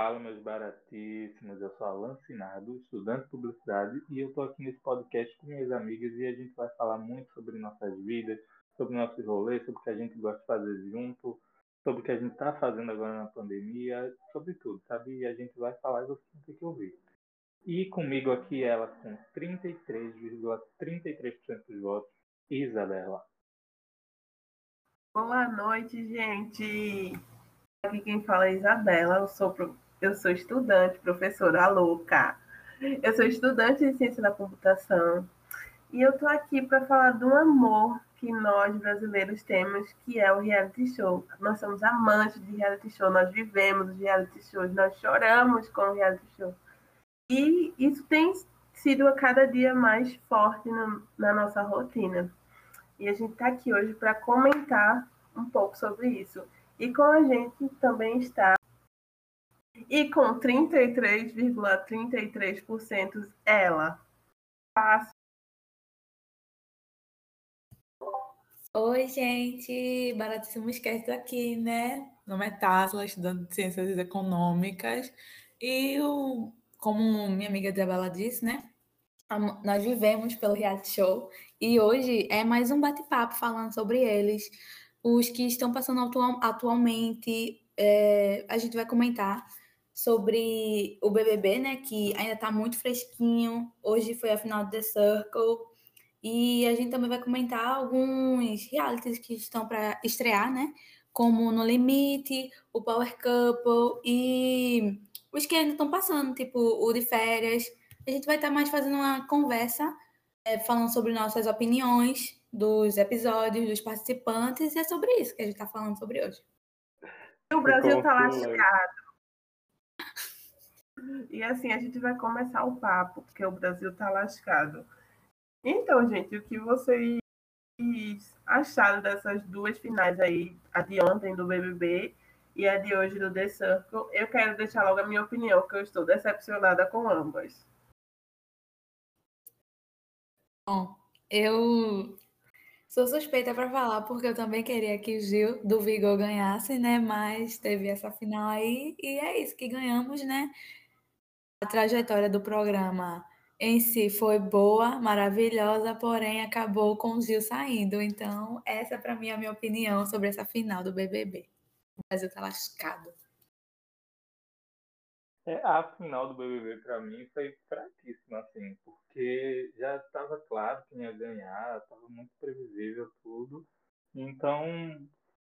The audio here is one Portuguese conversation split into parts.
Fala, meus baratíssimos. Eu sou Alan Sinado, estudante de publicidade, e eu estou aqui nesse podcast com minhas amigas e a gente vai falar muito sobre nossas vidas, sobre nossos rolês, sobre o que a gente gosta de fazer junto, sobre o que a gente está fazendo agora na pandemia, sobre tudo, sabe? E a gente vai falar e vocês vão ter que ouvir. E comigo aqui ela com 33,33% ,33 dos votos, Isabela. Boa noite, gente. Aqui quem fala é Isabela. Eu sou, eu sou estudante, professora louca. Eu sou estudante de ciência da computação. E eu tô aqui para falar um amor que nós brasileiros temos, que é o reality show. Nós somos amantes de reality show, nós vivemos os reality shows, nós choramos com o reality show. E isso tem sido a cada dia mais forte no, na nossa rotina. E a gente está aqui hoje para comentar um pouco sobre isso. E com a gente também está. E com 33,33% ,33%, ela. Oi, gente! Baratíssimo esquece aqui, né? Meu nome é Tásla, estudando Ciências Econômicas. E o como minha amiga Isabela disse, né? Nós vivemos pelo reality show e hoje é mais um bate-papo falando sobre eles, os que estão passando atual, atualmente. É, a gente vai comentar sobre o BBB, né? Que ainda está muito fresquinho. Hoje foi a final do The Circle e a gente também vai comentar alguns realities que estão para estrear, né? Como No Limite, o Power Couple e os que ainda estão passando, tipo o de férias. A gente vai estar tá mais fazendo uma conversa, é, falando sobre nossas opiniões dos episódios, dos participantes, e é sobre isso que a gente está falando sobre hoje. O Brasil está lascado. E assim, a gente vai começar o papo, porque o Brasil está lascado. Então, gente, o que vocês acharam dessas duas finais aí, a de ontem do BBB e a de hoje do The Circle, eu quero deixar logo a minha opinião, que eu estou decepcionada com ambas. Bom, eu sou suspeita para falar, porque eu também queria que o Gil do Vigor ganhasse, né? Mas teve essa final aí, e é isso que ganhamos, né? A trajetória do programa em si foi boa, maravilhosa, porém acabou com o Gil saindo. Então, essa para mim é a minha opinião sobre essa final do BBB. O Brasil tá lascado. É, a final do BBB para mim foi fraquíssima, assim, porque já estava claro quem ia ganhar, estava muito previsível tudo. Então,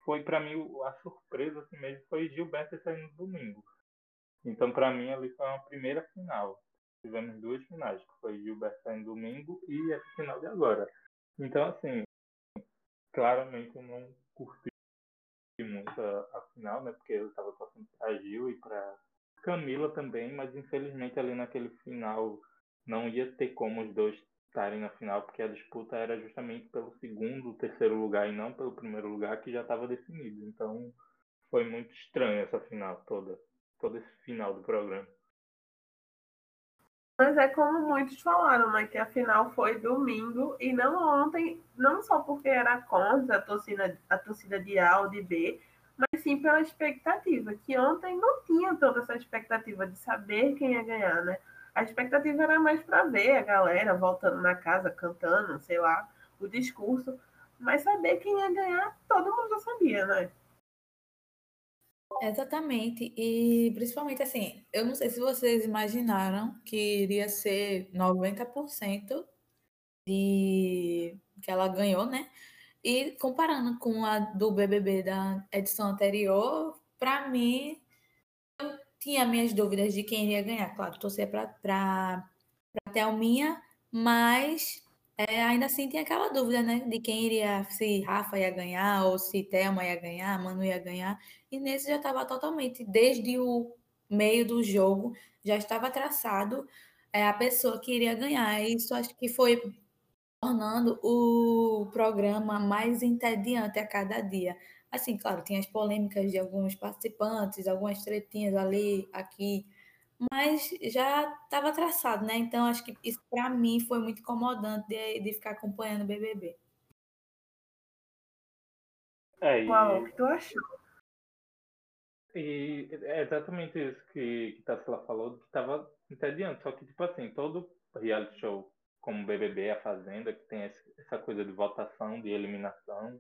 foi para mim a surpresa assim mesmo foi Gilberto saindo no domingo. Então, para mim ali foi uma primeira final. Tivemos duas finais, que foi Gilberto no domingo e essa final de agora. Então, assim, claramente eu não curti muito a, a final, né? Porque eu estava torcendo para Gil e para Camila também, mas infelizmente ali naquele final não ia ter como os dois estarem na final, porque a disputa era justamente pelo segundo, terceiro lugar e não pelo primeiro lugar que já estava definido. Então foi muito estranho essa final toda, todo esse final do programa. Mas é como muitos falaram, né? Que a final foi domingo e não ontem, não só porque era contra a torcida, a torcida de A ou de B, mas sim pela expectativa, que ontem não tinha toda essa expectativa de saber quem ia ganhar, né? A expectativa era mais para ver a galera voltando na casa, cantando, sei lá, o discurso, mas saber quem ia ganhar, todo mundo já sabia, né? Exatamente, e principalmente assim, eu não sei se vocês imaginaram que iria ser 90% de que ela ganhou, né? E comparando com a do BBB da edição anterior, para mim, eu tinha minhas dúvidas de quem iria ganhar. Claro, torcer para a Thelminha, mas é, ainda assim tinha aquela dúvida, né? De quem iria, se Rafa ia ganhar, ou se Thelma ia ganhar, Manu ia ganhar. E nesse já estava totalmente, desde o meio do jogo, já estava traçado é, a pessoa que iria ganhar. Isso acho que foi tornando o programa mais entediante a cada dia. Assim, claro, tinha as polêmicas de alguns participantes, algumas tretinhas ali, aqui, mas já estava traçado, né? Então, acho que isso para mim foi muito incomodante de, de ficar acompanhando o BBB. É, e... Qual que tu achou? E é exatamente isso que, que Tassila falou, que estava entediante. Só que, tipo assim, todo reality show como BBB, A Fazenda, que tem essa coisa de votação, de eliminação,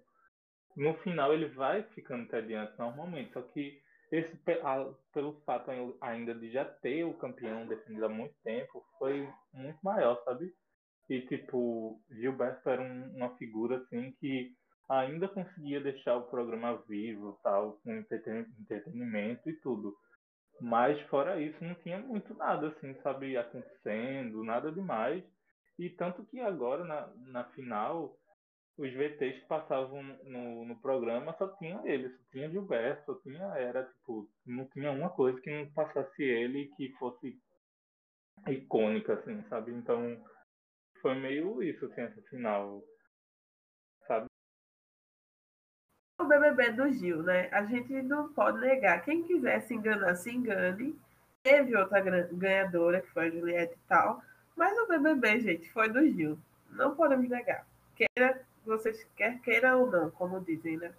no final ele vai ficando entediante normalmente. Só que esse, pelo fato ainda de já ter o campeão definido há muito tempo, foi muito maior, sabe? E, tipo, Gilberto era um, uma figura, assim, que ainda conseguia deixar o programa vivo, tal, com entretenimento e tudo. Mas fora isso, não tinha muito nada, assim, sabe, acontecendo, nada demais. E tanto que agora, na, na final, os VTs que passavam no, no programa só tinha ele, só tinha Gilberto, só tinha, era tipo, não tinha uma coisa que não passasse ele que fosse icônica, assim, sabe? Então, foi meio isso, assim, essa final o BBB do Gil, né? A gente não pode negar. Quem quiser se enganar, se engane. Teve outra ganhadora, que foi a Juliette e tal. Mas o BBB, gente, foi do Gil. Não podemos negar. Queira, vocês quer queira ou não, como dizem, né?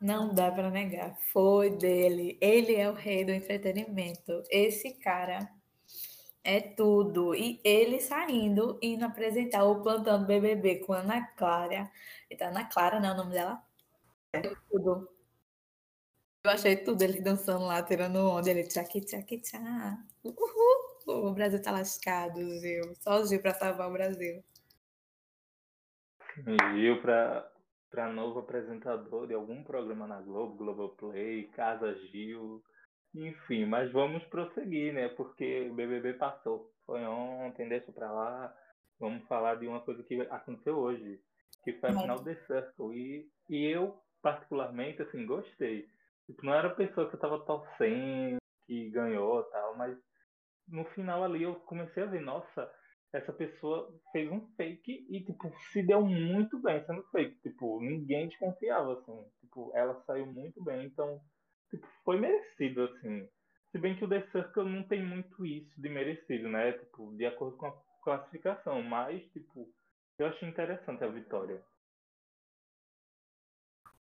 Não dá para negar. Foi dele. Ele é o rei do entretenimento. Esse cara é tudo. E ele saindo, indo apresentar o plantão do BBB com a Ana Clara. Então, Ana Clara, não é o nome dela? É. Tudo. Eu achei tudo ele dançando lá, tirando onda. Ele tchaki, tchaki, tchá. Uhul. O Brasil tá lascado, Gil. Só o Gil pra salvar o Brasil. Gil pra, pra novo apresentador de algum programa na Globo, Globoplay, Casa Gil. Enfim, mas vamos prosseguir, né? Porque o BBB passou. Foi ontem, deixa pra lá. Vamos falar de uma coisa que aconteceu hoje, que foi a final The Circle. E, e eu, particularmente, assim, gostei. Tipo, não era a pessoa que eu tava torcendo, que ganhou tal, mas no final ali eu comecei a ver, nossa, essa pessoa fez um fake e, tipo, se deu muito bem sendo fake. Tipo, ninguém desconfiava, assim. Tipo, ela saiu muito bem, então tipo, foi merecido, assim. Se bem que o The Circle não tem muito isso de merecido, né? Tipo, de acordo com a classificação. Mas, tipo, eu achei interessante a vitória.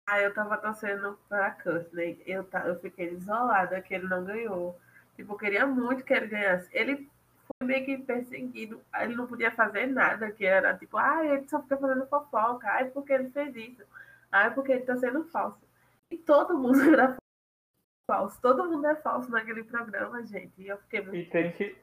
Ah, eu tava torcendo pra Courtney. Eu, eu fiquei isolada que ele não ganhou. Tipo, queria muito que ele ganhasse. Ele foi meio que perseguido. Ele não podia fazer nada, que era tipo, ah, ele só fica fazendo fofoca. Ai, porque ele fez isso. Ai, porque ele tá sendo falso. E todo mundo era falso. Todo mundo é falso naquele programa, gente. E eu fiquei muito. E tem que,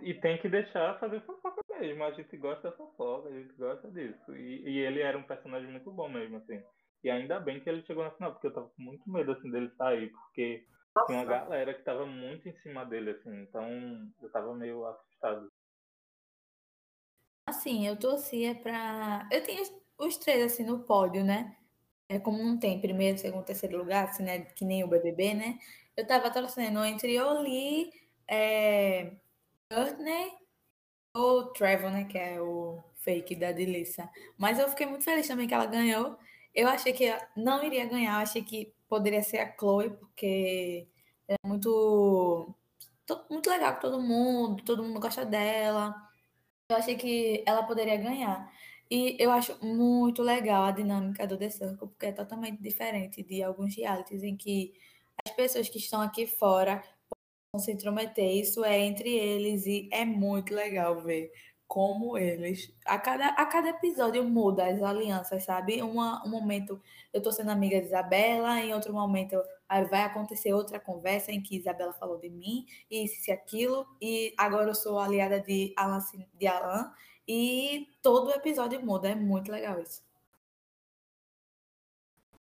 e tem que deixar fazer fofoca mesmo. A gente gosta da fofoca, a gente gosta disso. E, e, ele era um personagem muito bom mesmo, assim. E ainda bem que ele chegou na final, porque eu tava com muito medo, assim, dele sair, porque Tinha uma galera que tava muito em cima dele, assim. Então, eu tava meio assustado. Assim, eu torcia pra... Eu tenho os três, assim, no pódio, né? é, como não tem primeiro, segundo, terceiro lugar, assim, né, que nem o BBB, né? Eu tava torcendo entre Oli, é, Courtney ou Trevor, né, que é o fake da Delissa. Mas eu fiquei muito feliz também que ela ganhou. Eu achei que não iria ganhar, achei que poderia ser a Chloe, porque é muito muito legal com todo mundo, todo mundo gosta dela. Eu achei que ela poderia ganhar. E eu acho muito legal a dinâmica do The Circle, porque é totalmente diferente de alguns realities em que as pessoas que estão aqui fora vão se intrometer. Isso é entre eles e é muito legal ver como eles. A cada, a cada episódio muda as alianças, sabe? Uma, um momento eu tô sendo amiga de Isabela, em outro momento vai acontecer outra conversa em que Isabela falou de mim, e isso e aquilo, e agora eu sou aliada de Alan, de Alan e todo episódio muda, é muito legal isso.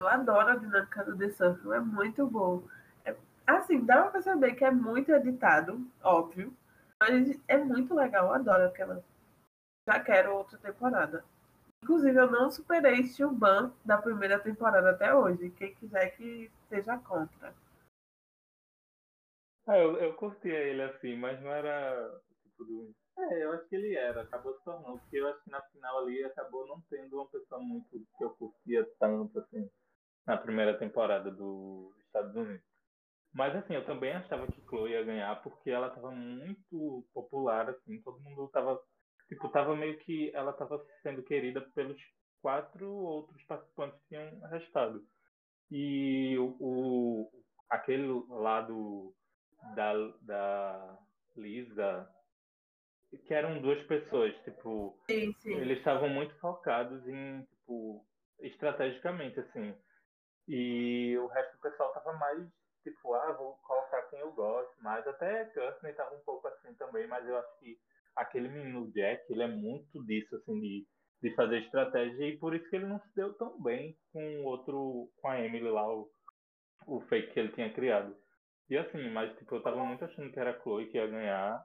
Eu adoro a dinâmica do The Circle, é muito bom. É, assim, dá pra perceber que é muito editado, óbvio, mas é muito legal, eu adoro aquela. Já quero outra temporada. Inclusive, eu não superei Ban da primeira temporada até hoje. Quem quiser que seja contra. Ah, eu, eu curtia ele assim, mas não era tipo do é, eu acho que ele era, acabou se tornando, porque eu acho que na final ali acabou não tendo uma pessoa muito que eu curtia tanto, assim, na primeira temporada dos Estados Unidos. Mas assim, eu também achava que Chloe ia ganhar porque ela tava muito popular, assim, todo mundo tava, tipo, tava meio que, ela tava sendo querida pelos quatro outros participantes tinham restado. E o, o aquele lado da, da Lisa, que eram duas pessoas, tipo, Sim, sim. eles estavam muito focados em, tipo, estrategicamente, assim. E o resto do pessoal tava mais, tipo, ah, vou colocar quem eu gosto mais. Até Courtney tava um pouco assim também, mas eu acho que aquele menino Jack, ele é muito disso, assim, de, de fazer estratégia, e por isso que ele não se deu tão bem com o outro, com a Emily lá, o, o fake que ele tinha criado. E assim, mas tipo, eu tava muito achando que era a Chloe que ia ganhar.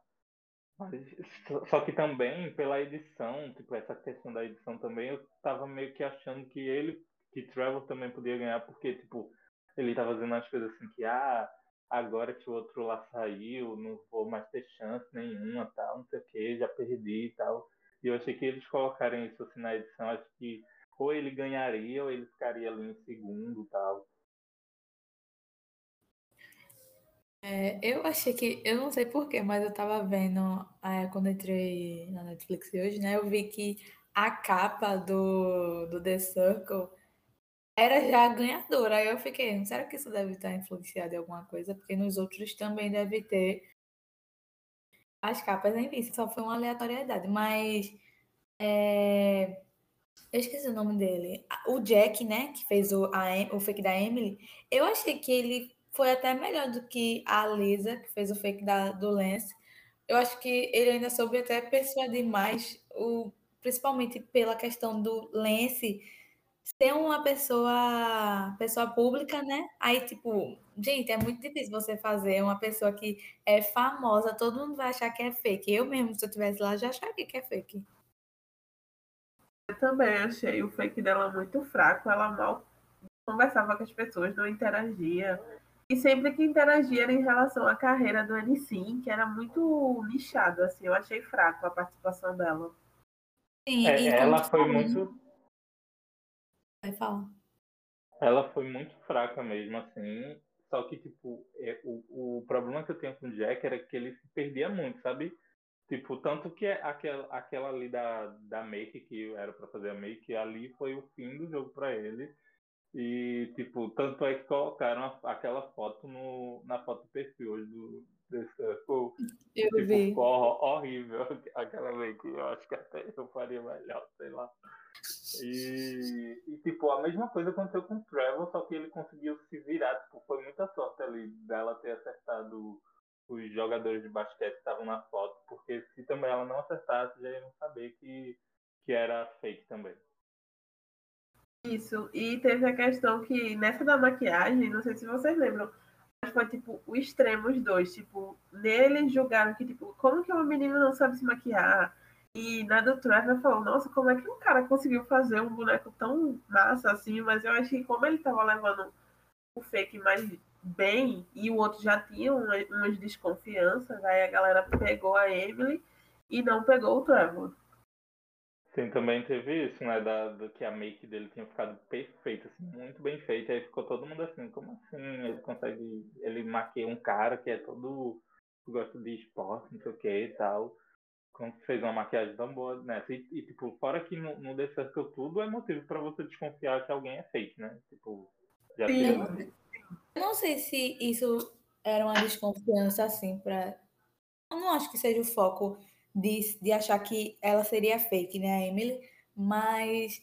Mas, só que também, pela edição, tipo, essa questão da edição também, eu tava meio que achando que ele, que Trevor também podia ganhar, porque, tipo, ele tava fazendo as coisas assim que, ah, agora que o outro lá saiu, não vou mais ter chance nenhuma, tal, não sei o que, já perdi e tal. E eu achei que eles colocarem isso assim na edição, acho que ou ele ganharia ou ele ficaria ali em segundo tal. É, eu achei que, eu não sei porquê, mas eu tava vendo, é, quando entrei na Netflix hoje, né? Eu vi que a capa do, do The Circle era já ganhadora. Aí eu fiquei, será que isso deve estar influenciado em alguma coisa? Porque nos outros também deve ter as capas, enfim, só foi uma aleatoriedade. Mas é, eu esqueci o nome dele. O Jack, né, que fez o, a, o fake da Emily, eu achei que ele foi até melhor do que a Lisa, que fez o fake da, do Lance. Eu acho que ele ainda soube até persuadir mais, o, principalmente pela questão do Lance ser uma pessoa pessoa pública, né? Aí, tipo, gente, é muito difícil você fazer uma pessoa que é famosa, todo mundo vai achar que é fake. Eu mesmo, se eu estivesse lá, já acharia que é fake. Eu também achei o fake dela muito fraco. Ela mal conversava com as pessoas, não interagia. E sempre que interagia era em relação à carreira do N que era muito nichado, assim, eu achei fraco a participação dela. Sim, É, ela foi muito. Vai falar. Ela foi muito fraca mesmo, assim. Só que, tipo, é, o, o problema que eu tenho com o Jack era que ele se perdia muito, sabe? Tipo, tanto que aquela, aquela ali da, da make, que era pra fazer a make, ali foi o fim do jogo pra ele. E, tipo, tanto é que colocaram a- aquela foto no, na foto do perfil hoje do The Circle. Eu Tipo, vi. ficou hor- horrível aquela make. Eu acho que até eu faria melhor, sei lá. E, e, tipo, a mesma coisa aconteceu com o Trevor, só que ele conseguiu se virar. Tipo, foi muita sorte ali dela ter acertado os jogadores de basquete que estavam na foto, porque se também ela não acertasse, já iam saber que, que era fake também. Isso, e teve a questão que nessa da maquiagem, não sei se vocês lembram, mas foi tipo o extremo os dois, tipo, nele julgaram que, tipo, como que uma menina não sabe se maquiar? E na do Trevor falou, nossa, como é que um cara conseguiu fazer um boneco tão massa assim? Mas eu achei que como ele tava levando o fake mais bem e o outro já tinha uma- umas desconfianças, aí a galera pegou a Emily e não pegou o Trevor. Sim, também teve isso, né? Da, do que a make dele tinha ficado perfeita, assim, muito bem feita. Aí ficou todo mundo assim, como assim? Ele consegue. Ele maquia um cara que é todo. gosta de esporte, não sei o que e tal. Como fez uma maquiagem tão boa nessa. E, e, tipo, fora que no, no The Circle tudo é motivo pra você desconfiar que alguém é fake, né? Tipo, já Sim. teve. Eu não sei se isso era uma desconfiança assim para. Eu não acho que seja o foco de, de achar que ela seria fake, né, Emily, mas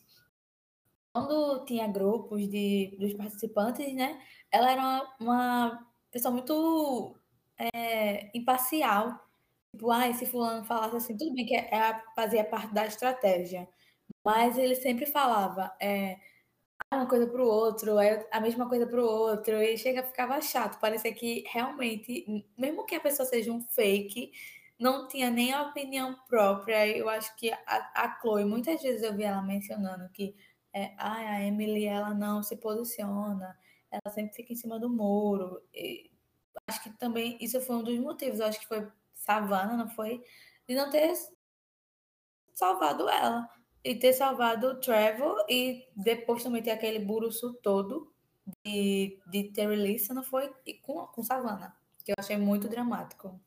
quando tinha grupos de, dos participantes, né, ela era uma, uma pessoa muito é, imparcial. Tipo, ah, se fulano falasse assim, tudo bem que é, é- fazia parte da estratégia, mas ele sempre falava, é, uma coisa para o outro, é a mesma coisa para o outro, e chega, ficava chato. Parecia que realmente, mesmo que a pessoa seja um fake, não tinha nem a opinião própria. Eu acho que a, a Chloe, muitas vezes eu vi ela mencionando que é, "Ai, a Emily ela não se posiciona, ela sempre fica em cima do muro. E acho que também isso foi um dos motivos, eu acho que foi Savannah, não foi? De não ter salvado ela. E ter salvado o Trevor e depois também ter aquele buruço todo de, de Terry Lisa, não foi? E com, com Savannah, que eu achei muito dramático.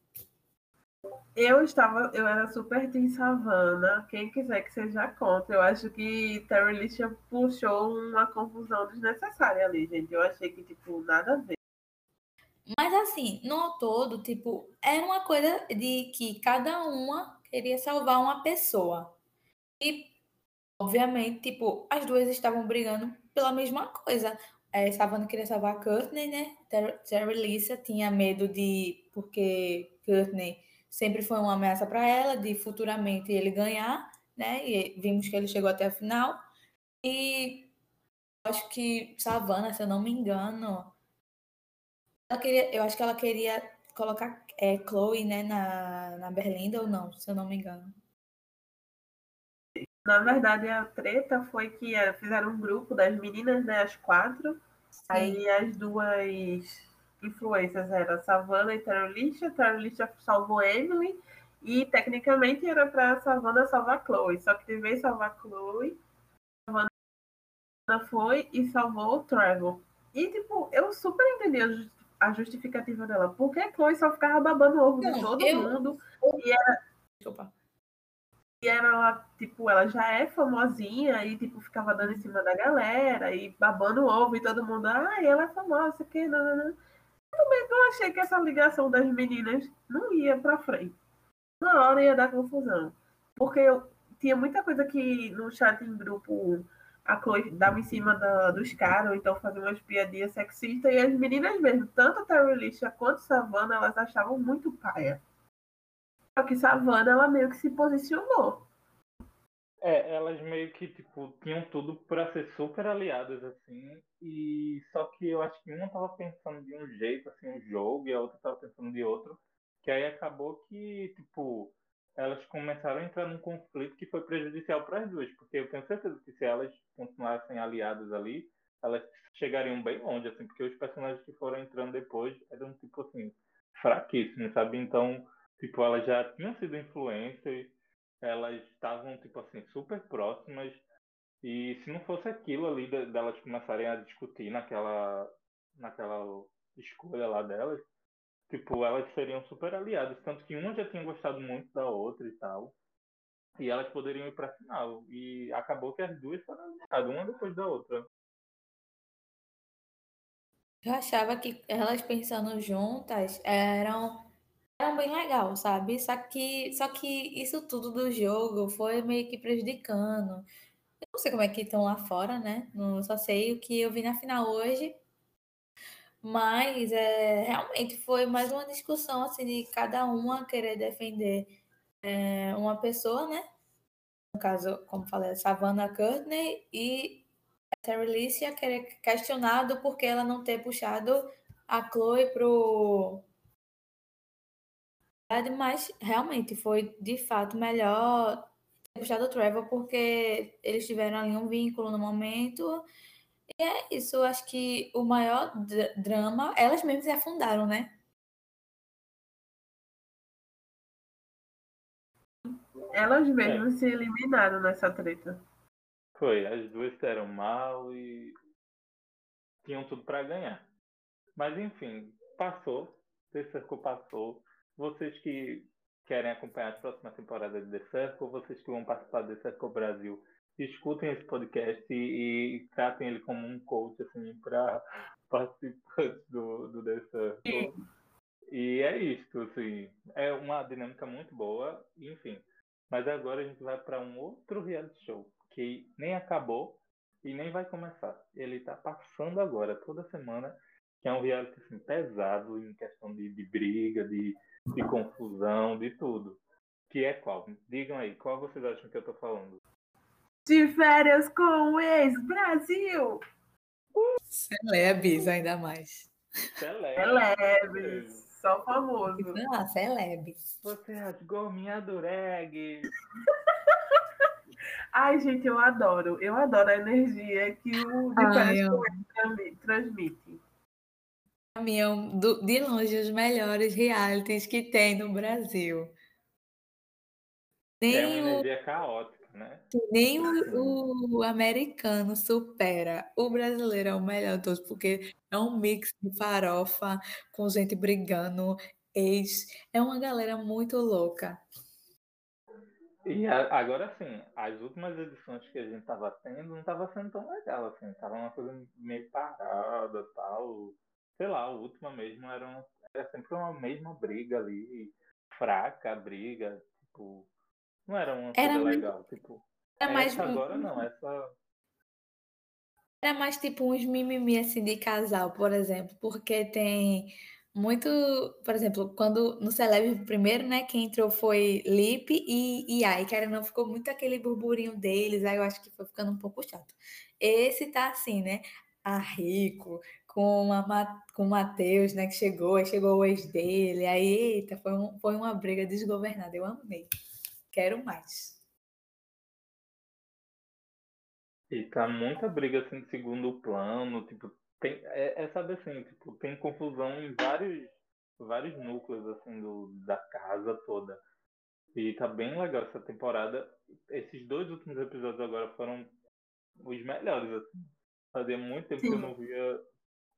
Eu estava, eu era super Team Savannah. Quem quiser que seja contra. Eu acho que Terry Lisha puxou uma confusão desnecessária ali, gente. Eu achei que, tipo, nada a ver. Mas assim, no todo, tipo, era uma coisa de que cada uma queria salvar uma pessoa. E, obviamente, tipo, as duas estavam brigando pela mesma coisa. É, Savannah queria salvar a Courtney, né? Terry Lissa tinha medo de. Porque Courtney sempre foi uma ameaça para ela, de futuramente ele ganhar, né? E vimos que ele chegou até a final. E acho que Savannah, se eu não me engano, ela queria, eu acho que ela queria colocar é, Chloe, né, na, na Berlinda ou não, se eu não me engano. Na verdade, a treta foi que é, fizeram um grupo das meninas, né, as quatro. Sim. Aí as duas influências eram Savannah e Terralisha. Terralisha salvou Emily. E tecnicamente era para Savannah salvar Chloe. Só que de vez salvar Chloe, Savannah foi e salvou o Trevor. E, tipo, eu super entendi a justificativa dela. Porque a Chloe só ficava babando o ovo Não, de todo eu... mundo. E era. Desculpa. E ela, tipo, ela já é famosinha e, tipo, ficava dando em cima da galera e babando o ovo e todo mundo, ah, ela é famosa, que não, não, não. Também eu achei que essa ligação das meninas não ia pra frente. Na hora ia dar confusão. Porque eu tinha muita coisa que no chat em grupo a Chloe dava em cima dos caras, ou então fazia umas piadinhas sexistas, e as meninas mesmo, tanto a Terry Lisha quanto a Savannah, elas achavam muito paia. Só que Savannah, ela meio que se posicionou. É, elas meio que, tipo, tinham tudo para ser super aliadas, assim, e só que eu acho que uma tava pensando de um jeito, assim, um jogo, e a outra tava pensando de outro, que aí acabou que, tipo, elas começaram a entrar num conflito que foi prejudicial para as duas, porque eu tenho certeza que se elas continuassem aliadas ali, elas chegariam bem longe, assim, porque os personagens que foram entrando depois eram, tipo assim, fraquíssimos, sabe? Então, tipo, elas já tinham sido influências, elas estavam, tipo assim, super próximas, e se não fosse aquilo ali delas começarem a discutir naquela, naquela escolha lá delas, Tipo, elas seriam super aliadas. Tanto que uma já tinha gostado muito da outra e tal. E elas poderiam ir pra final. E acabou que as duas foram aliadas, uma depois da outra. Eu achava que elas pensando juntas eram, eram bem legal, sabe? Só que, só que isso tudo do jogo foi meio que prejudicando. Eu não sei como é que estão lá fora, né? Não, só sei o que eu vi na final hoje. Mas é, realmente foi mais uma discussão assim, de cada uma querer defender é, uma pessoa, né? No caso, como falei, Savannah Courtney e a Terry Licia querer questionado porque ela não ter puxado a Chloe pro. Mas realmente foi de fato melhor ter puxado o Trevor porque eles tiveram ali um vínculo no momento e é isso, eu acho que o maior drama, elas mesmas se afundaram, né? Elas mesmas é. se eliminaram nessa treta. Foi, as duas deram mal e tinham tudo para ganhar. Mas enfim, passou, The Circle passou. Vocês que querem acompanhar a próxima temporada de The Circle, vocês que vão participar do The Circle Brasil escutem esse podcast e, e tratem ele como um coach assim para participantes do, do dessa e é isso assim. É uma dinâmica muito boa enfim. Mas agora a gente vai para um outro reality show que nem acabou e nem vai começar. Ele está passando agora toda semana que é um reality assim, pesado em questão de, de briga de, de confusão de tudo. Que é qual? Digam aí qual vocês acham que eu estou falando de férias com o ex-Brasil. Celebes, ainda mais. Celebes. Só famoso. Ah, celebes. Você rasgou minha dureg. Ai, gente, eu adoro. Eu adoro a energia que o de férias com o ex transmite. Pra mim, é um, de longe, os melhores realities que tem no Brasil. Nem é uma energia o... caótica né? Nem o, o, americano supera. O brasileiro é o melhor de todos, porque é um mix de farofa com gente brigando. ex. É uma galera muito louca. E a, agora sim, as últimas edições que a gente tava tendo não tava sendo tão legal, assim, tava uma coisa meio parada tal. Sei lá, a última mesmo era, era sempre uma mesma briga ali, fraca a briga, tipo. Não era uma Era coisa muito- legal, tipo. Era mais, essa agora não, essa. era mais tipo uns mimimi assim de casal, por exemplo, porque tem muito, por exemplo, quando no Celebre primeiro, né, quem entrou foi Lipe e Iai, que era não ficou muito aquele burburinho deles, aí eu acho que foi ficando um pouco chato. Esse tá assim, né, a Rico com, a, com o Matheus, né, que chegou, aí chegou o ex dele, aí, eita, foi, um- foi uma briga desgovernada, eu amei. Quero mais. E tá muita briga assim de segundo plano, tipo, tem, é, é sabe assim, tipo, tem confusão em vários, vários núcleos assim do, da casa toda. E tá bem legal essa temporada. Esses dois últimos episódios agora foram os melhores, assim. Fazia muito tempo que eu Sim. não via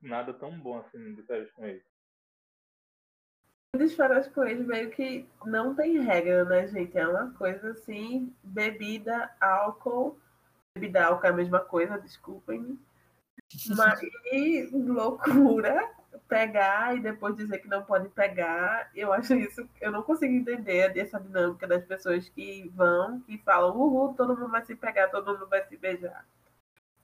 nada tão bom assim de séries com eles. As coisas meio que não tem regra, né, gente? É uma coisa assim, bebida, álcool. Bebida, álcool é a mesma coisa, desculpem. Mas e loucura pegar e depois dizer que não pode pegar. Eu acho isso, eu não consigo entender essa dinâmica das pessoas que vão, que falam, uhul, todo mundo vai se pegar, todo mundo vai se beijar.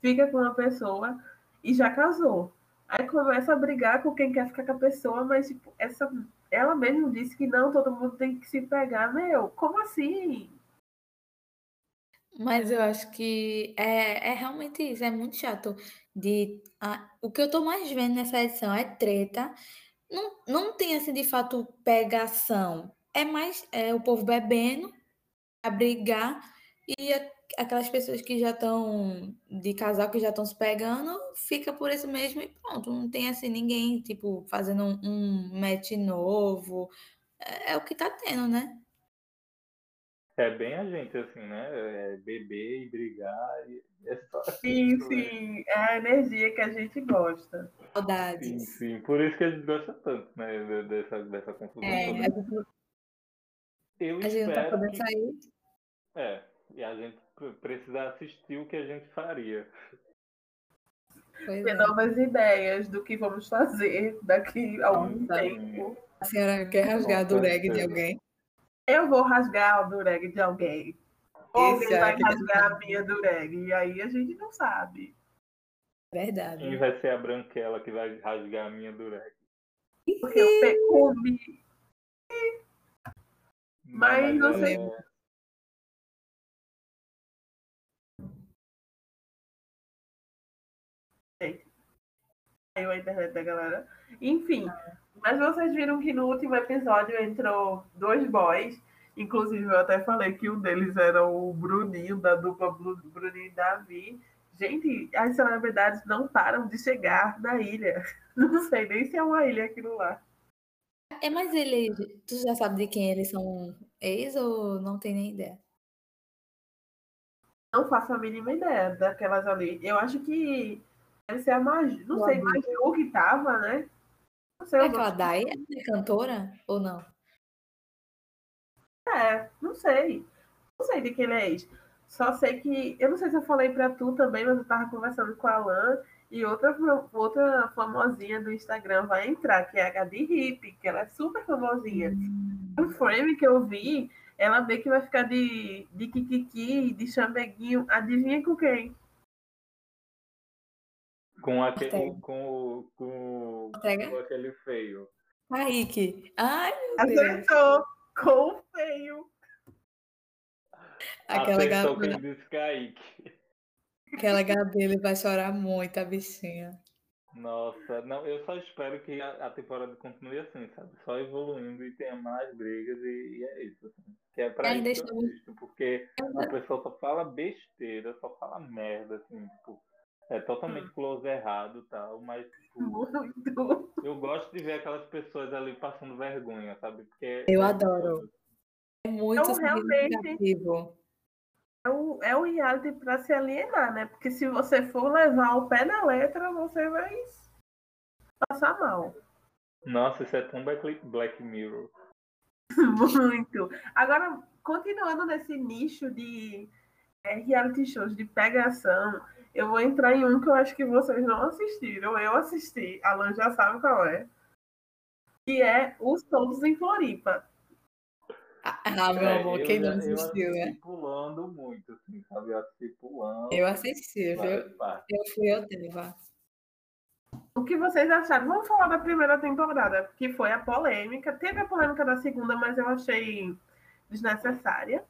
Fica com uma pessoa e já casou. Aí começa a brigar com quem quer ficar com a pessoa, mas tipo, essa, ela mesma disse que não, todo mundo tem que se pegar. Meu, como assim? Mas eu acho que é, é realmente isso, é muito chato. De, a- o que eu tô mais vendo nessa edição é treta. Não, não tem, assim, de fato, pegação. É mais é, o povo bebendo, a brigar, e a- aquelas pessoas que já estão de casal, que já estão se pegando, fica por isso mesmo e pronto. Não tem, assim, ninguém, tipo, fazendo um, um match novo. É, é o que tá tendo, né? É bem a gente, assim, né? É beber e brigar. E é só Sim, isso, né? sim, é a energia que a gente gosta. Sim, Saudades. sim. Por isso que a gente gosta tanto, né? de- Dessa, dessa confusão É, toda. a gente, Eu a gente não tá podendo que sair. É, e a gente precisa assistir o que a gente faria. Pois Ter é. novas ideias do que vamos fazer daqui a algum Nossa. tempo. A senhora quer rasgar a Com dureg de alguém? Eu vou rasgar o dureg de alguém. Ou Esse alguém vai é rasgar a minha dureg. E aí a gente não sabe. Verdade. Quem vai ser a branquela que vai rasgar a minha dureg? Porque eu comi. Mas não sei- Caiu a internet da galera. Enfim. Mas vocês viram que no último episódio entrou dois boys. Inclusive, eu até falei que um deles era o Bruninho, da dupla Bru- Bruninho e Davi. Gente, as celebridades não param de chegar na ilha. Não sei nem se é uma ilha aquilo lá. É, mas ele. Tu já sabe de quem eles são ex ou não tem nem ideia? Não faço a mínima ideia daquelas ali. Eu acho que deve ser a Maju. Não O sei, amigo. Maju que tava, né? Não sei É aquela nome. Daya? É cantora ou não? É, não sei. Não sei de quem ele é ex. Só sei que. Eu não sei se eu falei pra tu também, mas eu tava conversando com a Alan e outra, outra famosinha do Instagram vai entrar, que é a Gabi Hip, que ela é super famosinha. O frame que eu vi, ela vê que vai ficar de, de Kikiki, de Chambeguinho. Adivinha com quem? Com, aquele, Ortega. com, o- com, com aquele feio. Kaique. Ai, meu Deus. Acertou com o feio. Aquela Acertou Gabi, quem disse Kaique. aquela Gabi, ele vai chorar muito, a bichinha. Nossa, não, eu só espero que a, a temporada continue assim, sabe? Só evoluindo e tenha mais brigas e, e é isso, assim. Que é pra Ainda isso que eu estamos- assisto, porque a pessoa só fala besteira, só fala merda, assim, tipo, é totalmente Hum. close errado e tal, mas tipo, Muito. eu gosto de ver aquelas pessoas ali passando vergonha, sabe? Porque Eu é adoro. É muito Então, significativo. É o, é o reality para se alienar, né? Porque se você for levar o pé na letra, você vai passar mal. Nossa, isso é tão Black Mirror. Muito. Agora, continuando nesse nicho de é, reality shows de pegação, eu vou entrar em um que eu acho que vocês não assistiram. Eu assisti, Alan já sabe qual é. Que é Os Todos em Floripa. Ah, meu amor, é, quem não assistiu, né? pulando muito, assim, sabe? Eu assisti pulando. Eu assisti, viu? Eu fui eu teva. O que vocês acharam? Vamos falar da primeira temporada, que foi a polêmica. Teve a polêmica da segunda, mas eu achei desnecessária.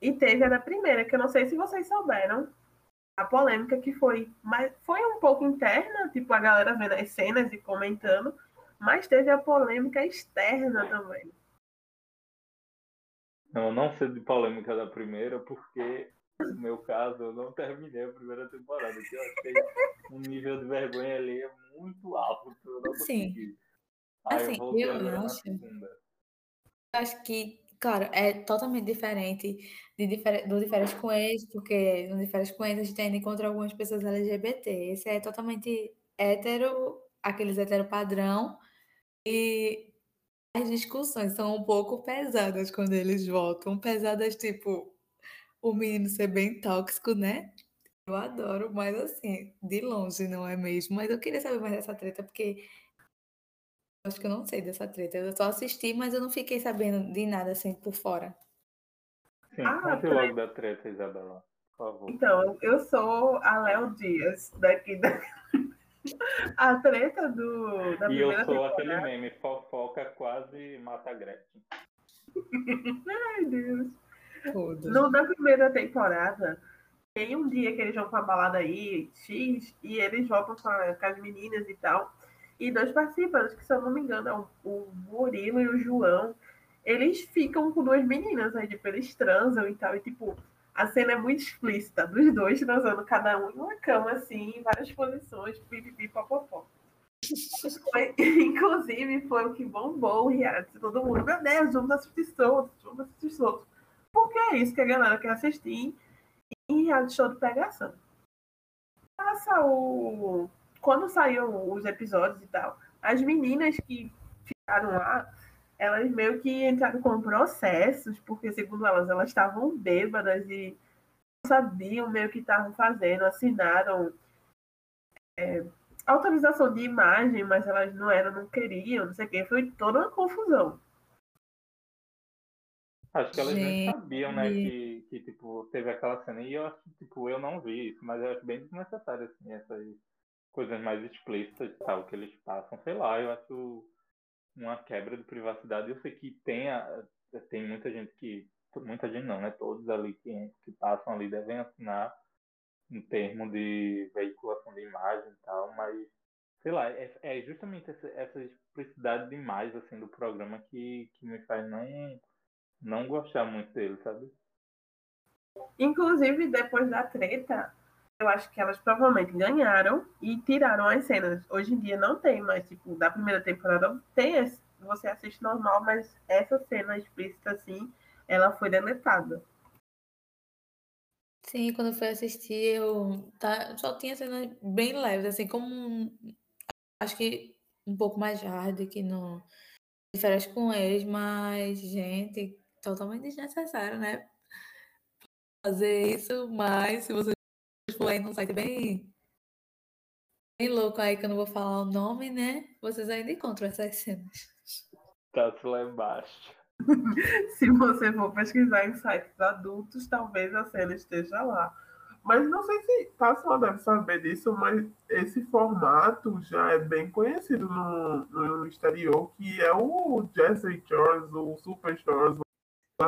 E teve a da primeira, que eu não sei se vocês souberam. A polêmica que foi, mas foi um pouco interna, tipo a galera vendo as cenas e comentando, mas teve a polêmica externa também. Não, não sei de polêmica da primeira, porque no meu caso eu não terminei a primeira temporada, que eu achei um nível de vergonha ali muito alto. Eu não Sim. Aí assim, eu, eu acho. Eu acho que Claro, é totalmente diferente de difer do Diferente com Ex, porque no Diferente com Ex a gente ainda encontra algumas pessoas LGBT. Esse é totalmente hétero, aqueles hétero padrão, e as discussões são um pouco pesadas quando eles voltam. Pesadas, tipo, o menino ser bem tóxico, né? Eu adoro, mas assim, de longe, não é mesmo? Mas eu queria saber mais dessa treta, porque Acho que eu não sei dessa treta. Eu só assisti, mas eu não fiquei sabendo de nada assim por fora. Sim, ah, conte logo da treta, Isabela. Por favor. Então, eu sou a Léo Dias, daqui da. a treta do, da e eu sou temporada. aquele meme, fofoca quase mata Gretchen. Ai, Deus. No, na primeira temporada, tem um dia que eles vão pra balada aí, X, e eles voltam a, com as meninas e tal. E dois participantes, que se eu não me engano, é o Murilo e o João, eles ficam com duas meninas, aí, tipo, eles transam e tal, e tipo, a cena é muito explícita, dos dois transando, cada um em uma cama, assim, em várias posições, pipipi, popopó. Inclusive, foi o que bombou o reality. Todo mundo, meu Deus, vamos assistir soltos, vamos assistir soltos. Porque é isso que a galera quer assistir em reality show de pegação. Passa o quando saíram os episódios e tal, as meninas que ficaram lá, elas meio que entraram com processos, porque segundo elas, elas estavam bêbadas e não sabiam meio que estavam fazendo, assinaram é, autorização de imagem, mas elas não eram, não queriam, não sei o que, foi toda uma confusão. Acho que elas nem sabiam, né, que, que, tipo, teve aquela cena, e eu acho, tipo, eu não vi isso, mas eu acho bem desnecessário, assim, essas coisas mais explícitas e tal que eles passam, sei lá, eu acho uma quebra de privacidade. Eu sei que tem, a, tem muita gente que, muita gente não, né? Todos ali que, que passam ali devem assinar um termo de veiculação de imagem e tal, mas sei lá, é, é justamente essa, essa, explicidade demais assim do programa que, que me faz não não gostar muito dele, sabe? Inclusive depois da treta, eu acho que elas provavelmente ganharam e tiraram as cenas. Hoje em dia não tem mais, tipo, da primeira temporada tem, você assiste normal, mas essa cena explícita, assim, ela foi deletada. Sim, quando eu fui assistir, eu tá, só tinha cenas bem leves, assim, como acho que um pouco mais hard que no diferente com eles, mas, gente, totalmente desnecessário, né? Fazer isso, mas se você for aí num site bem, bem louco aí, que eu não vou falar o nome, né? Vocês ainda encontram essas cenas. Tá lá embaixo. Se você for pesquisar em sites adultos, talvez a cena esteja lá. Mas não sei se Passa deve saber disso, mas esse formato já é bem conhecido no, no exterior, que é o Jesse Shores, o Super Shores.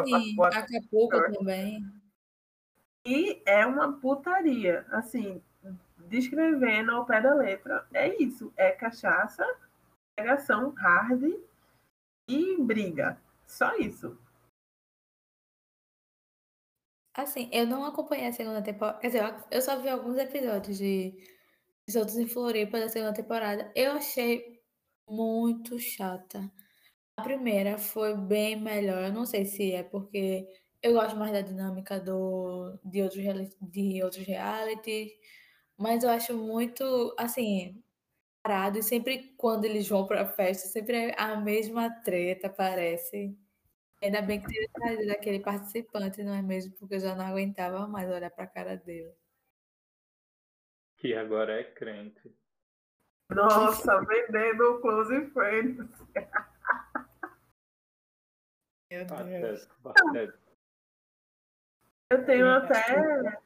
Sim, Acapulco também. E é uma putaria, assim, descrevendo ao pé da letra. É isso, é cachaça, pegação hard e briga. Só isso. Assim, eu não acompanhei a segunda temporada. Quer dizer, eu só vi alguns episódios de Soltos em Floripa da segunda temporada. Eu achei muito chata. A primeira foi bem melhor. Eu não sei se é porque eu gosto mais da dinâmica do, de, outros, de outros realities, mas eu acho muito, assim, parado e sempre quando eles vão para a festa, sempre é a mesma treta, parece. Ainda bem que teria saído daquele participante, não é mesmo? Porque eu já não aguentava mais olhar para a cara dele. Que agora é crente. Nossa, vendendo Close Friends. Meu Deus. Patético, patético. Eu tenho até.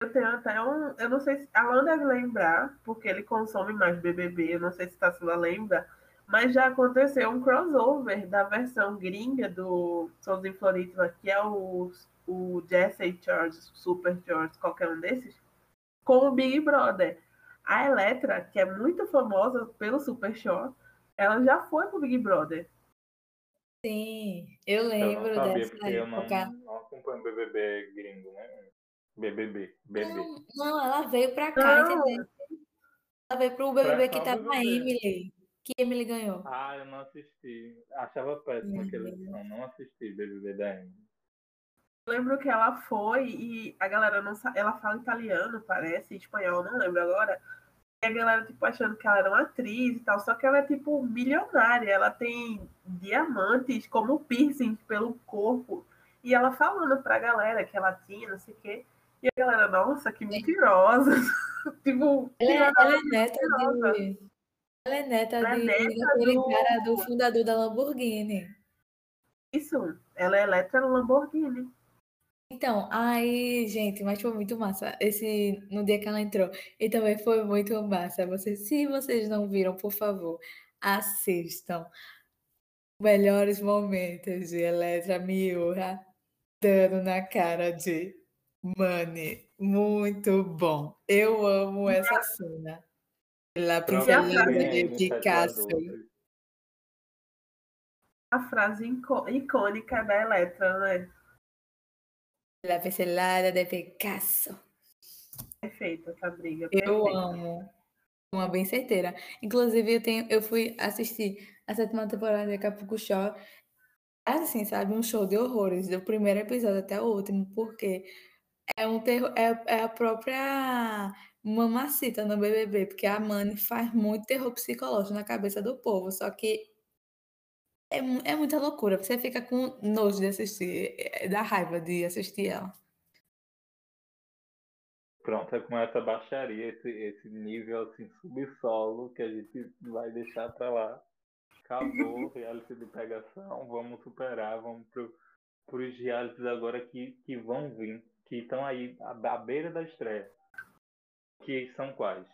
Eu tenho até um. Eu não sei se. Alan deve lembrar, porque ele consome mais BBB. Eu não sei se Tassila lembra. Mas já aconteceu um crossover da versão gringa do Sons em Floripa, que é o, o Jesse Charles, Super Charles, qualquer um desses, com o Big Brother. A Eletra, que é muito famosa pelo Super Show, ela já foi pro Big Brother. Sim, eu Eu lembro não sabia dessa porque eu não, época. não acompanho BBB gringo, né? BBB, BB. Não, não, ela veio pra cá, Não. entendeu? Ela veio pro BBB que só tava a BBB. Emily. Que Emily ganhou. Ah, eu não assisti. Achava aquela Deus. edição. Não assisti BBB da Emily. Eu lembro que ela foi e a galera não sabe. Ela fala italiano, parece, espanhol, não lembro agora. E a galera, tipo, achando que ela era uma atriz e tal. Só que ela é, tipo, milionária. Ela tem diamantes como piercing pelo corpo. E ela falando pra galera que ela tinha, não sei o quê. E a galera, nossa, que mentirosa. tipo, Ela, é- ela é neta de. Ela é neta Ela é neta daquele do- cara do fundador da Lamborghini. Isso, ela é Eletra Lamborghini. Então, aí, gente, mas foi muito massa. Esse, no dia que ela entrou. E também foi muito massa. Vocês, se vocês não viram, por favor, assistam. Melhores momentos de Eletra Miura dando na cara de Money. Muito bom. Eu amo essa cena. La pincelada de Picasso. A frase icô- icônica da Eletra, né? La pincelada de Picasso. Perfeita essa briga. Eu perfeita. amo. Uma bem certeira. Inclusive, eu tenho, eu fui assistir a sétima temporada de Acapulco Shore. Assim, sabe? Um show de horrores, do primeiro episódio até o último, porque é um terror, é, é a própria mamacita no BBB, porque a Mani faz muito terror psicológico na cabeça do povo, só que é, é muita loucura. Você fica com nojo de assistir, é, raiva de assistir ela. Pronto, é com essa baixaria, esse, esse nível assim, subsolo que a gente vai deixar pra lá. Acabou, reality de pegação, vamos superar, vamos pro, pros realities agora que, que vão vir, que estão aí à, à beira da estreia. Que são quais?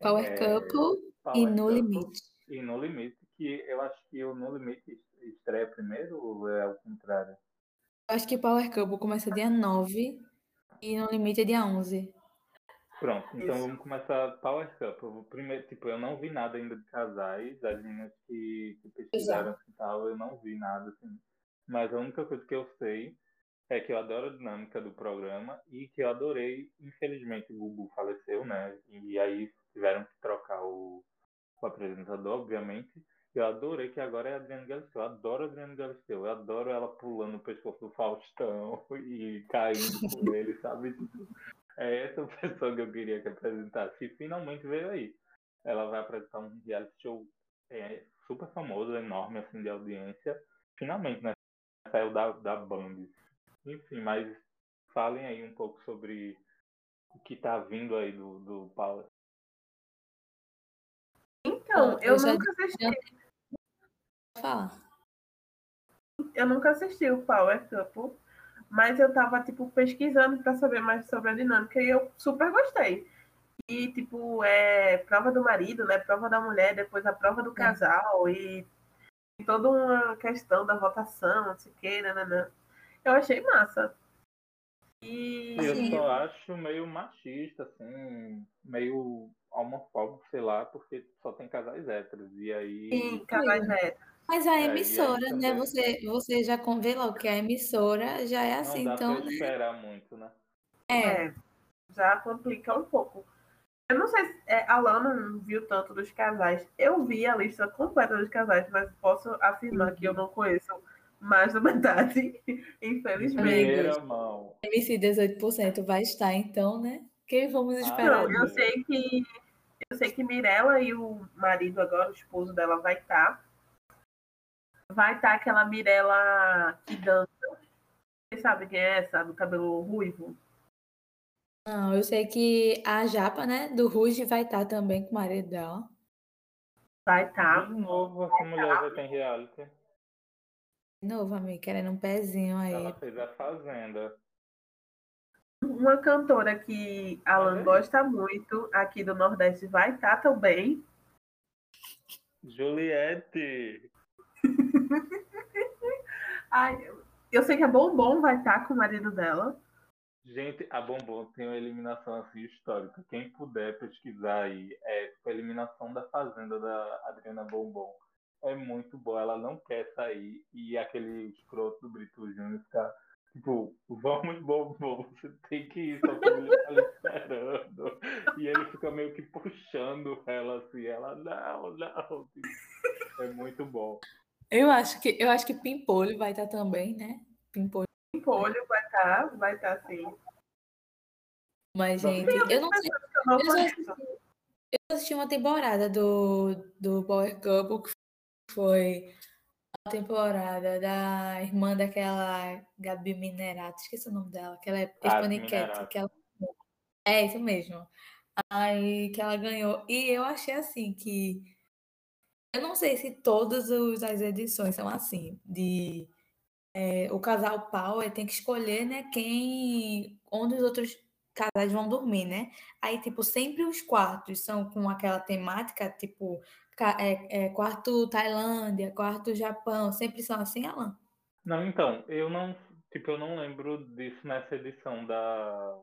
Power É, Couple e Power No Couple Limite. E No Limite, que eu acho que o No Limite estreia primeiro ou é ao contrário? Eu acho que Power Couple começa dia 9 e No Limite é dia 11. Pronto, então Isso. vamos começar Power Couple. Eu vou Primeiro, tipo, eu não vi nada ainda de casais, as meninas que, que pesquisaram assim, tal, eu não vi nada assim. Mas a única coisa que eu sei é que eu adoro a dinâmica do programa e que eu adorei, infelizmente o Gugu faleceu, né? E aí tiveram que trocar o, o apresentador, obviamente. Eu adorei que agora é a Adriana Galisteu. Eu adoro a Adriana Galisteu. Eu adoro ela pulando no pescoço do Faustão e caindo com ele, sabe? É essa pessoa que eu queria que apresentasse. E finalmente veio aí. Ela vai apresentar um reality show é, super famoso, enorme, assim, de audiência. Finalmente, né? Saiu da, da Band. Enfim, mas falem aí um pouco sobre o que tá vindo aí do, do Power. Então, eu eu nunca assisti, Fala. eu nunca assisti o Power Couple, mas eu tava, tipo, pesquisando para saber mais sobre a dinâmica e eu super gostei. E, tipo, é prova do marido, né? Prova da mulher, depois a prova do casal e, e toda uma questão da votação, não sei o nananã. Eu achei massa. E Eu Sim. só acho meio machista, assim, meio homofóbico, sei lá, porque só tem casais héteros. E aí. sim, casais héteros. Mas a É, aí emissora, né? também- Você, você já con- vê logo que a emissora já é Não assim, dá então, pra né? esperar muito, né? É, É, já complica um pouco. Eu não sei se é, a Lana não viu tanto dos casais. Eu vi a lista completa dos casais, mas posso afirmar que eu não conheço mais da metade, infelizmente. Primeira mão. MC 18% vai estar, então, né? Quem vamos Ah, esperar? Não, eu sei que Eu sei que Mirella e o marido agora, o esposo dela, vai estar. Tá. Vai estar tá aquela Mirella que dança. Você sabe quem é essa, do cabelo ruivo? Não, eu sei que a Japa, né, do Ruge vai estar tá também com o marido dela. Vai estar. De novo, essa mulher já tem reality. De novo, amigo, querendo um pezinho aí. Ela fez a Fazenda. Uma cantora que Alan é. gosta muito aqui do Nordeste vai estar tá também. Juliette. Ai, eu sei que a Bombom vai estar com o marido dela. Gente, a Bombom tem uma eliminação assim histórica. Quem puder pesquisar aí, é tipo, a eliminação da Fazenda da Adriana Bombom. É muito boa, ela não quer sair e aquele escroto do Brito Júnior ficar Tipo, vamos, bom, bom, você tem que ir, sua família tá esperando. E ele fica meio que puxando ela assim, ela, não, não. É muito bom. Eu acho que, eu acho que Pimpolho vai estar tá também, né? Pimpolho. Pimpolho vai estar, tá, vai estar tá, sim. Mas, gente, eu não sei. Eu, eu, assisti, eu assisti uma temporada do, do Power Couple que foi temporada da irmã daquela Gabi Minerato, esqueci o nome dela, aquela é hispaniquete, que ela... É, isso mesmo. Aí que ela ganhou. E eu achei assim que. Eu não sei se todas as edições são assim, de é, o casal Power tem que escolher, né, quem. onde os outros casais vão dormir, né? Aí, tipo, sempre os quartos são com aquela temática, tipo, é, é, quarto Tailândia, quarto Japão, sempre são assim, Alan? Não, então, eu não, tipo, eu não lembro disso nessa edição da,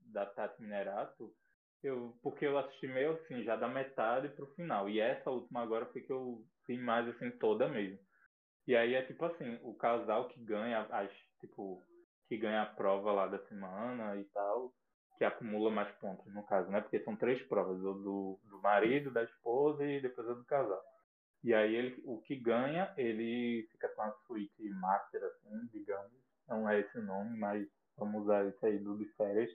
da Tati Minerato, eu, porque eu assisti meio assim, já da metade pro final, e essa última agora foi que eu vi mais assim, toda mesmo. E aí é tipo assim, o casal que ganha as, tipo, que ganha a prova lá da semana e tal, que acumula mais pontos, no caso, né? Porque são três provas, o do, do marido, da esposa e depois a do casal. E aí ele, o que ganha, ele fica com a suíte master, assim, digamos. Não é esse nome, mas vamos usar isso aí do de férias.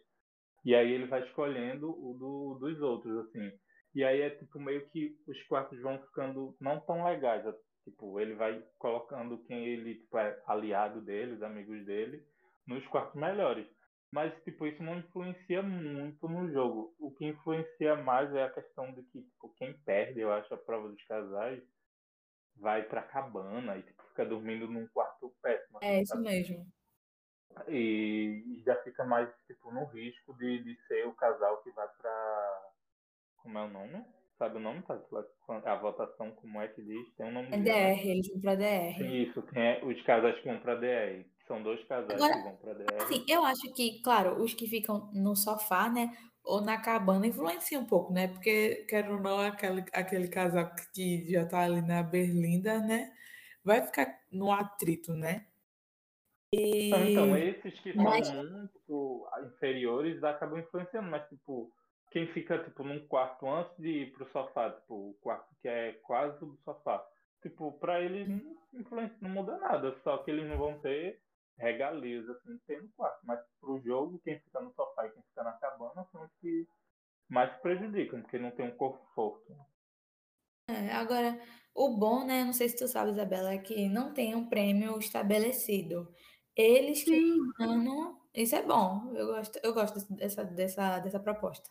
E aí ele vai escolhendo o do, dos outros, assim. E aí é tipo meio que os quartos vão ficando não tão legais. É, tipo, ele vai colocando quem ele tipo, é aliado dele, os amigos dele, nos quartos melhores. Mas, tipo, isso não influencia muito no jogo. O que influencia mais é a questão de que, tipo, quem perde, eu acho, a prova dos casais, vai pra cabana e tipo, fica dormindo num quarto péssimo. É, isso mesmo. E, e, já fica mais, tipo, no risco de, de ser o casal que vai pra. Como é o nome? Sabe o nome, tá? A votação, como é que diz? Tem um nome. É DR, eles vão pra DR. Isso, é, os casais que vão pra DR. São dois casais Agora, que vão pra DR. Assim, eu acho que, claro, os que ficam no sofá, né? Ou na cabana influencia um pouco, né? Porque, quero ou não, aquele, aquele casal que já tá ali na Berlinda, né? Vai ficar no atrito, né? E... Então, esses que mas... são muito inferiores acabam influenciando, mas, tipo, quem fica, tipo, num quarto antes de ir pro sofá, tipo, o quarto que é quase do sofá, tipo, pra eles não, influencia, não muda nada, só que eles não vão ter regalias, assim, tem no quarto. Mas pro jogo, quem fica no sofá e quem fica na cabana são os que mais prejudicam, porque não tem um conforto. É, agora, o bom, né? Não sei se tu sabe, Isabela, é que não tem um prêmio estabelecido. Eles que ganham, isso é bom. Eu gosto, eu gosto dessa, dessa, dessa proposta.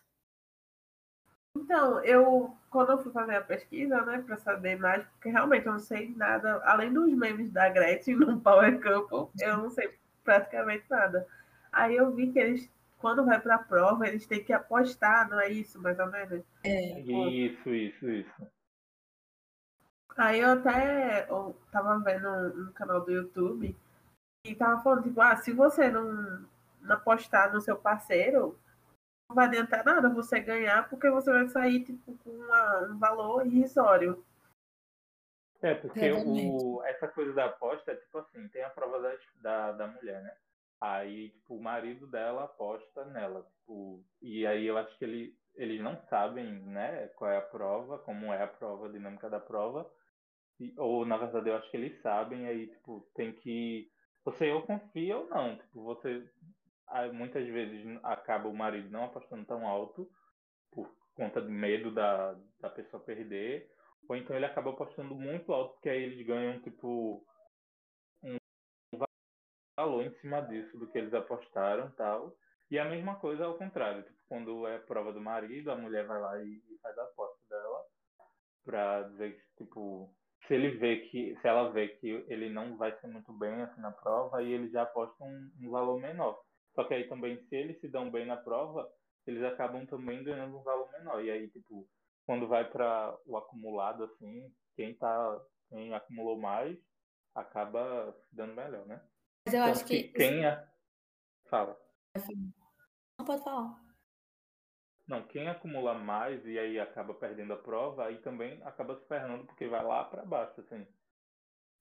Então, eu, quando eu fui fazer a pesquisa, né, para saber mais, porque realmente eu não sei nada, além dos memes da Gretchen no Power Couple, eu não sei praticamente nada. Aí eu vi que eles, quando vai para a prova, eles têm que apostar, não é isso, mais ou menos? É. Isso, isso, isso. Aí eu até eu tava vendo um, um canal do YouTube e tava falando, tipo, ah, se você não, não apostar no seu parceiro, não vai adiantar nada você ganhar, porque você vai sair tipo, com uma, um valor irrisório. É, porque o, essa coisa da aposta é tipo assim, tem a prova da, da, da mulher, né? Aí, tipo, o marido dela aposta nela. Tipo, e aí eu acho que ele, eles não sabem, né, qual é a prova, como é a prova, a dinâmica da prova. E, ou, na verdade, eu acho que eles sabem, aí, tipo, tem que. Você ou confia ou não. Tipo, você muitas vezes acaba o marido não apostando tão alto por conta de medo da, da pessoa perder, ou então ele acaba apostando muito alto, porque aí eles ganham, tipo, um valor em cima disso, do que eles apostaram tal. E a mesma coisa ao contrário, tipo, quando é prova do marido, a mulher vai lá e, faz a aposta dela pra dizer que, tipo, se ele vê que, se ela vê que ele não vai ser muito bem assim na prova, aí ele já aposta um, um valor menor. Só que aí também, se eles se dão bem na prova, eles acabam também ganhando um valor menor. E aí, tipo, quando vai para o acumulado, assim, quem tá, quem acumulou mais acaba se dando melhor, né? Mas eu Então, acho que. quem. Fala. Não pode falar. Não, quem acumula mais e aí acaba perdendo a prova, aí também acaba se ferrando porque vai lá para baixo, assim.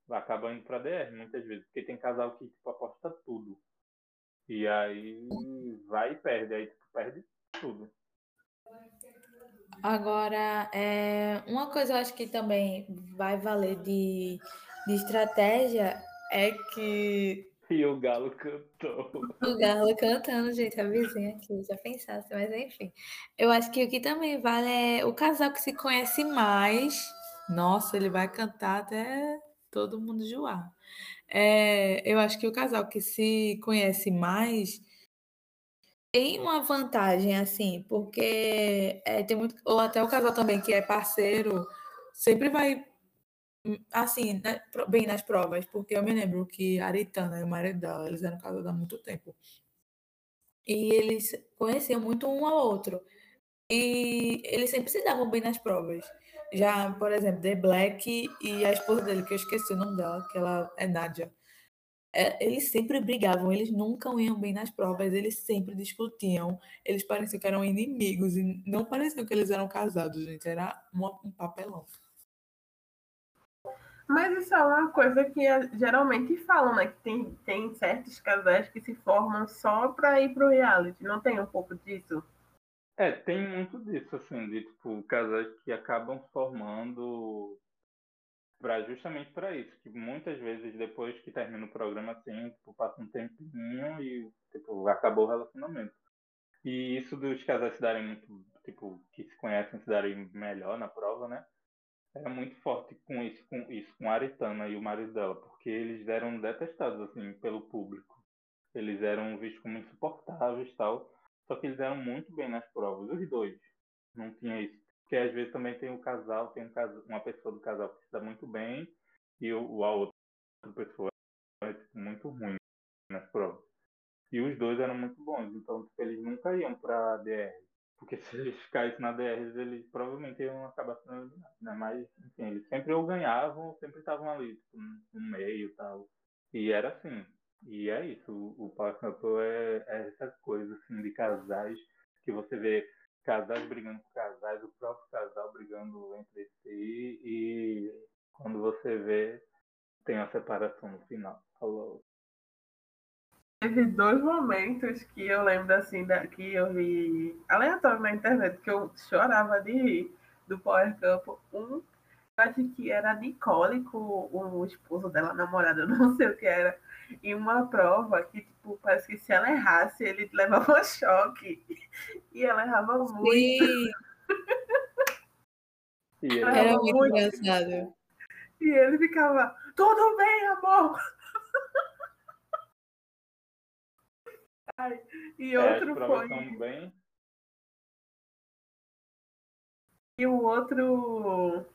Acaba indo para DR muitas vezes, porque tem casal que tipo aposta tudo. E aí vai e perde, aí tipo, perde tudo. Agora, é, uma coisa eu acho que também vai valer de, de estratégia é que E o Galo cantou. o Galo cantando, gente, a vizinha aqui, já pensasse, mas enfim. Eu acho que o que também vale é o casal que se conhece mais. Nossa, ele vai cantar até todo mundo joar. É, eu acho que o casal que se conhece mais tem uma vantagem, assim, porque é, tem muito. Ou até o casal também que é parceiro, sempre vai assim, né, bem nas provas, porque eu me lembro que a Aritana e o marido dela, eles eram casados há muito tempo. E eles conheciam muito um ao outro. E eles sempre se davam bem nas provas. Já, por exemplo, The Black e a esposa dele, que eu esqueci o nome dela, que ela é Nádia. É, eles sempre brigavam, eles nunca iam bem nas provas, eles sempre discutiam. Eles pareciam que eram inimigos e não pareciam que eles eram casados, gente. Era um papelão. Mas isso é uma coisa que eh, geralmente falam, né? Que tem, tem certos casais que se formam só pra ir pro reality. Não tem um pouco disso? É, tem muito disso, assim, de tipo, casais que acabam formando pra, justamente para isso, que muitas vezes depois que termina o programa, assim, tipo, passa um tempinho e, tipo, acabou o relacionamento. E isso dos casais se darem muito, tipo, que se conhecem se darem melhor na prova, né? Era muito forte com isso, com isso, com a Aritana e o marido dela, porque eles eram detestados, assim, pelo público. Eles eram vistos como insuportáveis tal. Só que eles eram muito bem nas provas, os dois. Não tinha isso. Porque às vezes também tem o casal, tem um uma pessoa do casal que se dá muito bem e o, a outra pessoa é tipo, muito ruim nas provas. E os dois eram muito bons, então tipo, eles nunca iam pra DR. Porque se eles caíssem na DR, eles provavelmente iam acabar sendo eliminados, né? Mas, enfim, eles sempre ou ganhavam sempre estavam ali, tipo, no meio e tal. E era assim. E é isso, o, o Power Couple é, é essa coisa, assim, de casais que você vê casais brigando com casais, o próprio casal brigando entre si e quando você vê tem a separação no final. Falou. Teve dois momentos que eu lembro assim, da, que eu vi aleatório na internet, que eu chorava de rir do Power Couple. Um, eu acho que era Nicole com o esposo dela, namorado, eu não sei o que era, em uma prova que, tipo, parece que se ela errasse, ele levava choque. E ela errava muito. Sim, E Era era muito- engraçado. E ele ficava, tudo bem, amor. Ai, e é, outro provas foi. bem. E o outro.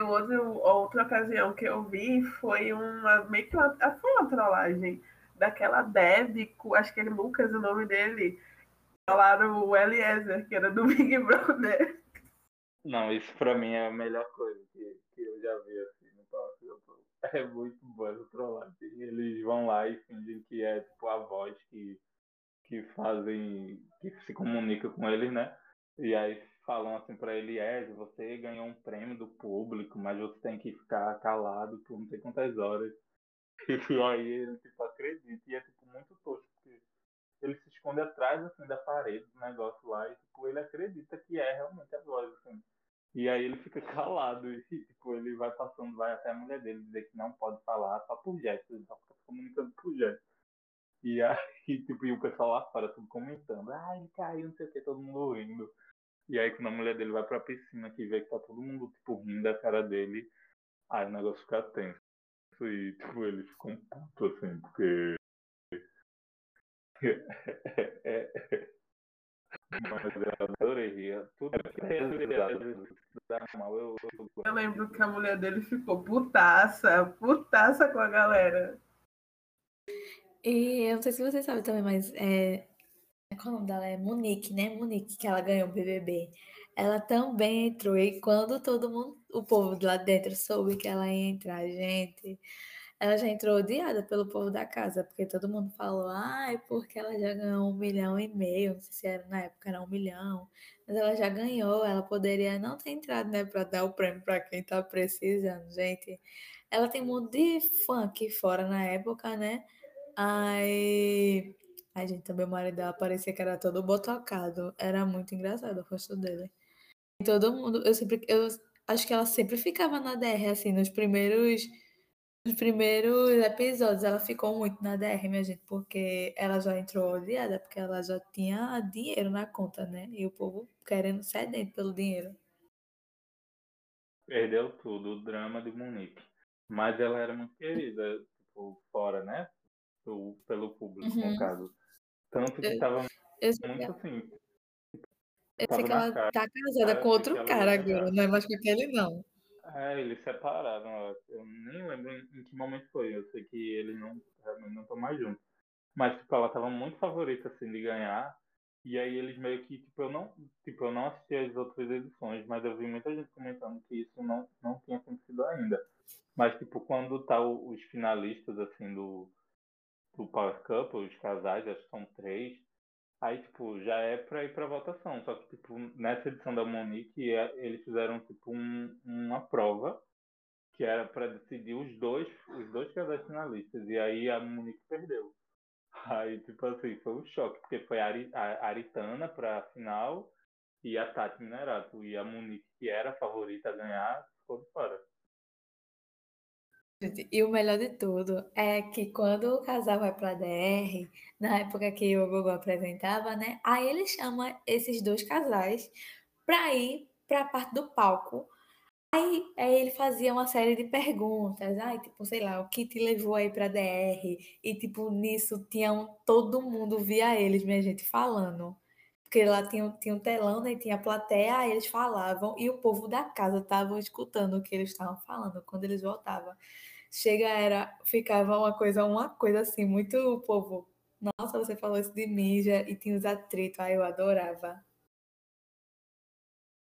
O outro, outra ocasião que eu vi foi uma. meio que uma. Foi uma trollagem daquela Deb, acho que é Lucas o nome dele. Falaram o Eliezer, que era do Big Brother. Não, isso pra mim é a melhor coisa que, que eu já vi assim no Power Couple. É muito bom essa trollagem. Eles vão lá e fingem que é tipo a voz que, que fazem, que se comunica com eles, né? E aí falam assim pra ele, é, você ganhou um prêmio do público, mas você tem que ficar calado por não sei quantas horas. E aí ele tipo acredita. E é tipo muito tosco, porque ele se esconde atrás assim da parede do negócio lá e tipo, ele acredita que é realmente a voz, assim. E aí ele fica calado e tipo, ele vai passando, vai até a mulher dele dizer que não pode falar só por gestos, ele só fica se comunicando por gestos. E aí, tipo, e o pessoal lá fora tudo comentando, ah, ele caiu, não sei o que, todo mundo rindo. E aí quando a mulher dele vai pra piscina que vê que tá todo mundo, tipo, rindo da cara dele, aí o negócio fica tenso. E, tipo, ele fica um puto, assim, porque... é, é, mas eu adorei Tudo é eu, eu... eu lembro que a mulher dele ficou putaça, putaça com a galera. E eu não sei se você sabe também, mas é, qual o nome dela? É Monique, né? Monique, que ela ganhou o BBB. Ela também entrou. E quando todo mundo, o povo lá dentro soube que ela ia entrar, gente, ela já entrou odiada pelo povo da casa, porque todo mundo falou, ai, ah, porque ela já ganhou um milhão e meio, não sei se era na época era um milhão, mas ela já ganhou, ela poderia não ter entrado, né, para dar o prêmio para quem tá precisando, gente. Ela tem um monte de fã aqui fora na época, né? Aí a gente também, o marido dela parecia que era todo botocado. Era muito engraçado o rosto dele. Todo mundo, eu sempre, eu acho que ela sempre ficava na DR, assim, nos primeiros, nos primeiros episódios, ela ficou muito na DR, minha gente, porque ela já entrou odiada, porque ela já tinha dinheiro na conta, né? E o povo querendo sedento pelo dinheiro. Perdeu tudo, o drama de Monique. Mas ela era muito querida, tipo, fora, né? Pelo, pelo público, uhum. no caso. Tanto que estava muito assim. Eu sei que ela cara, tá casada com outro cara agora, não é mais com aquele, não. É, eles separaram. Eu nem lembro em que momento foi. Eu sei que eles não, não estão mais juntos. Mas, tipo, ela tava muito favorita, assim, de ganhar. E aí eles meio que, tipo, eu não, tipo, eu não assisti as outras edições, mas eu vi muita gente comentando que isso não, não tinha acontecido ainda. Mas, tipo, quando tá os finalistas, assim, do, do Power Couple, os casais, acho que são três, aí, tipo, já é pra ir pra votação. Só que, tipo, nessa edição da Monique, é, eles fizeram, tipo, um, uma prova que era para decidir os dois, os dois casais finalistas. E aí a Monique perdeu. Aí, tipo assim, foi um choque, porque foi a, Ari, a Aritana pra final e a Tati Minerato. E a Monique, que era a favorita a ganhar, ficou de fora. E o melhor de tudo é que quando o casal vai pra DR, na época que o Google apresentava, né? Aí ele chama esses dois casais pra ir pra parte do palco. Aí, aí ele fazia uma série de perguntas, ai, tipo, sei lá, o que te levou aí pra DR? E, tipo, nisso tinham todo mundo via eles, minha gente, falando. Porque lá tinha, tinha um telão, né? Tinha a plateia, aí eles falavam, e o povo da casa estavam escutando o que eles estavam falando quando eles voltavam chega era ficava uma coisa uma coisa assim muito povo nossa você falou isso de já, e tinha os atritos aí eu adorava.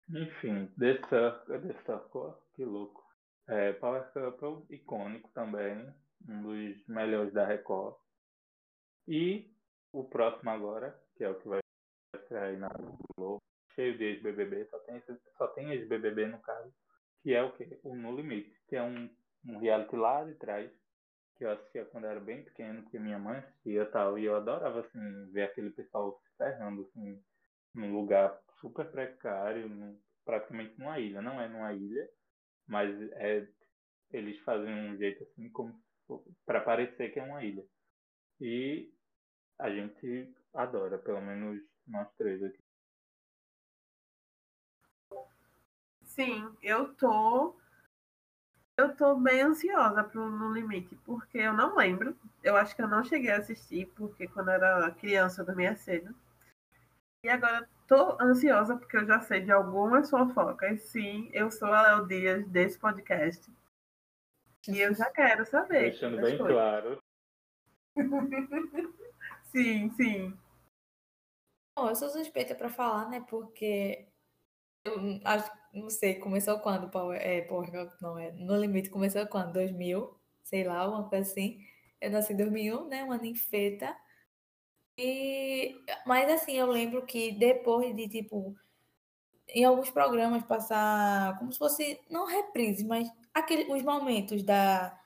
Enfim The Circle, The Circle que louco. É, Power Couple icônico também um dos melhores da Record. E o próximo agora que é o que vai aí na Globo cheio de ex-BBB só tem só tem ex-BBB no caso que é o que o No Limite que é um um reality lá de trás, que eu assistia quando era bem pequeno, porque minha mãe assistia tal, e eu adorava, assim, ver aquele pessoal se ferrando, assim, num lugar super precário, num, praticamente numa ilha. Não é numa ilha, mas é, eles fazem um jeito, assim, como para parecer que é uma ilha. E a gente adora, pelo menos nós três aqui. Sim, eu tô eu tô bem ansiosa pro No Limite, porque eu não lembro. Eu acho que eu não cheguei a assistir, porque quando eu era criança eu dormia cedo. E agora tô ansiosa porque eu já sei de algumas fofocas. Sim, eu sou a Léo Dias desse podcast. E eu já quero saber. Deixando bem coisas. claro. sim, sim. Bom, eu sou suspeita para falar, né? Porque eu acho, não sei, começou quando, Power, é, Power não é, No Limite começou quando? 2000, sei lá, uma coisa assim. Eu nasci em 2001, né, uma ninfeta. E, mas assim, eu lembro que depois de, tipo, em alguns programas passar como se fosse, não reprise, mas aquele, os momentos da,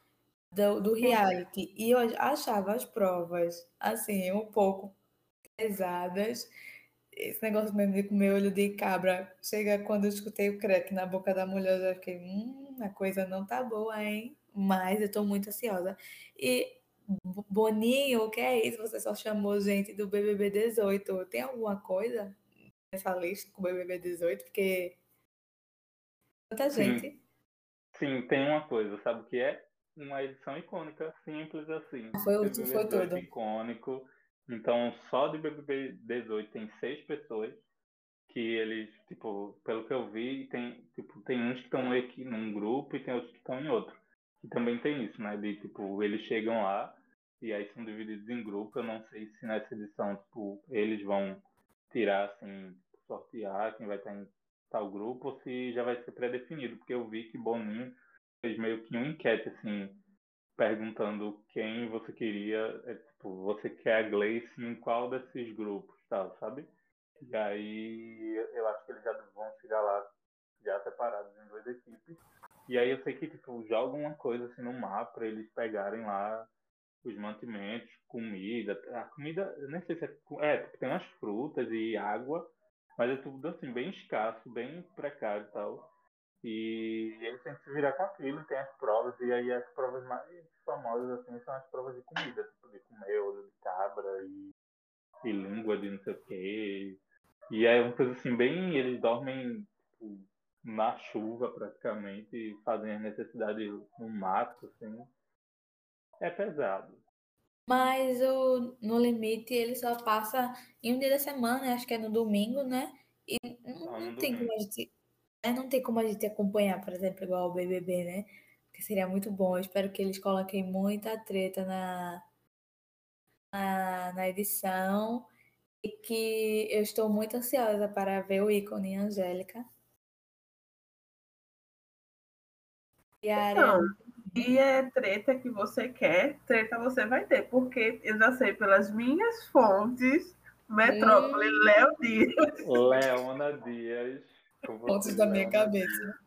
do, do reality. E eu achava as provas, assim, um pouco pesadas esse negócio mesmo de comer olho de cabra, chega quando eu escutei o crack na boca da mulher, eu já fiquei, hum, a coisa não tá boa, hein? Mas eu tô muito ansiosa. E Boninho, o que é isso? Você só chamou gente do BBB 18. Tem alguma coisa? essa lista com o BBB 18, porque tanta Sim. gente. Sim, tem uma coisa, sabe o que é? Uma edição icônica, simples assim. Foi o- foi 18 tudo. icônico. Então, só de BBB 18 tem seis pessoas que eles, tipo, pelo que eu vi, tem, tipo, tem uns que estão aqui num grupo e tem outros que estão em outro. E também tem isso, né? De, tipo, eles chegam lá e aí são divididos em grupo. Eu não sei se nessa edição, tipo, eles vão tirar, assim, sortear quem vai estar em tal grupo ou se já vai ser pré-definido. Porque eu vi que Boninho fez meio que uma enquete, assim, perguntando quem você queria, é, tipo, você quer a Gleice em qual desses grupos, tal, sabe? E aí eu acho que eles já vão chegar lá já separados em duas equipes. E aí eu sei que, tipo, jogam uma coisa assim no mapa pra eles pegarem lá os mantimentos, comida. A comida, eu nem sei se é. É, tipo, tem umas frutas e água, mas é tudo assim, bem escasso, bem precário e tal. E têm que se virar com aquilo, e tem as provas, e aí as provas mais famosas assim são as provas de comida, tipo de comer olho de cabra e, e língua de não sei o quê. E é uma coisa assim, bem. Eles dormem tipo, na chuva praticamente e fazem as necessidades no mato, assim. É pesado. Mas o No Limite ele só passa em um dia da semana, acho que é no domingo, né? E não, não tem como a gente, não tem como a gente acompanhar, por exemplo, igual o BBB, né? Porque seria muito bom. Eu espero que eles coloquem muita treta na, na, na edição e que eu estou muito ansiosa para ver o ícone Angélica. E a. Ariana E é treta que você quer, treta você vai ter, porque eu já sei pelas minhas fontes, Metrópole, Hum. Léo Dias, Leona Dias. Pontos da minha Leona cabeça.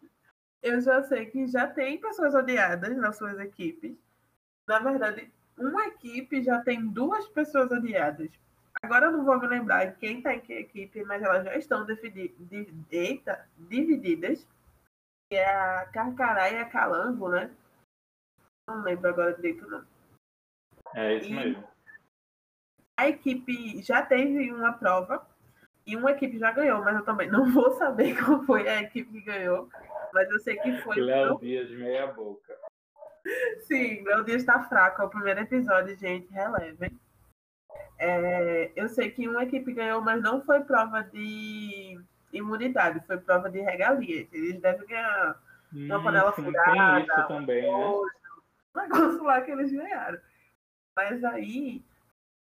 eu já sei que já tem pessoas odiadas nas suas equipes. Na verdade, uma equipe já tem duas pessoas odiadas. Agora eu não vou me lembrar quem tá em que equipe, mas elas já estão eita, divididas. Que é a Carcará e a Calango, né? Não lembro agora direito, não. É isso E- mesmo. A equipe já teve uma prova e uma equipe já ganhou, mas eu também não vou saber qual foi a equipe que ganhou. Mas eu sei que foi. Léo Dias, meia boca. Sim, meu dia está fraco. É o primeiro episódio, gente. Relevem. É, eu sei que uma equipe ganhou, mas não foi prova de imunidade, foi prova de regalias. Eles devem ganhar Uma panela furada, isso também, né? um negócio lá que eles ganharam. Mas aí,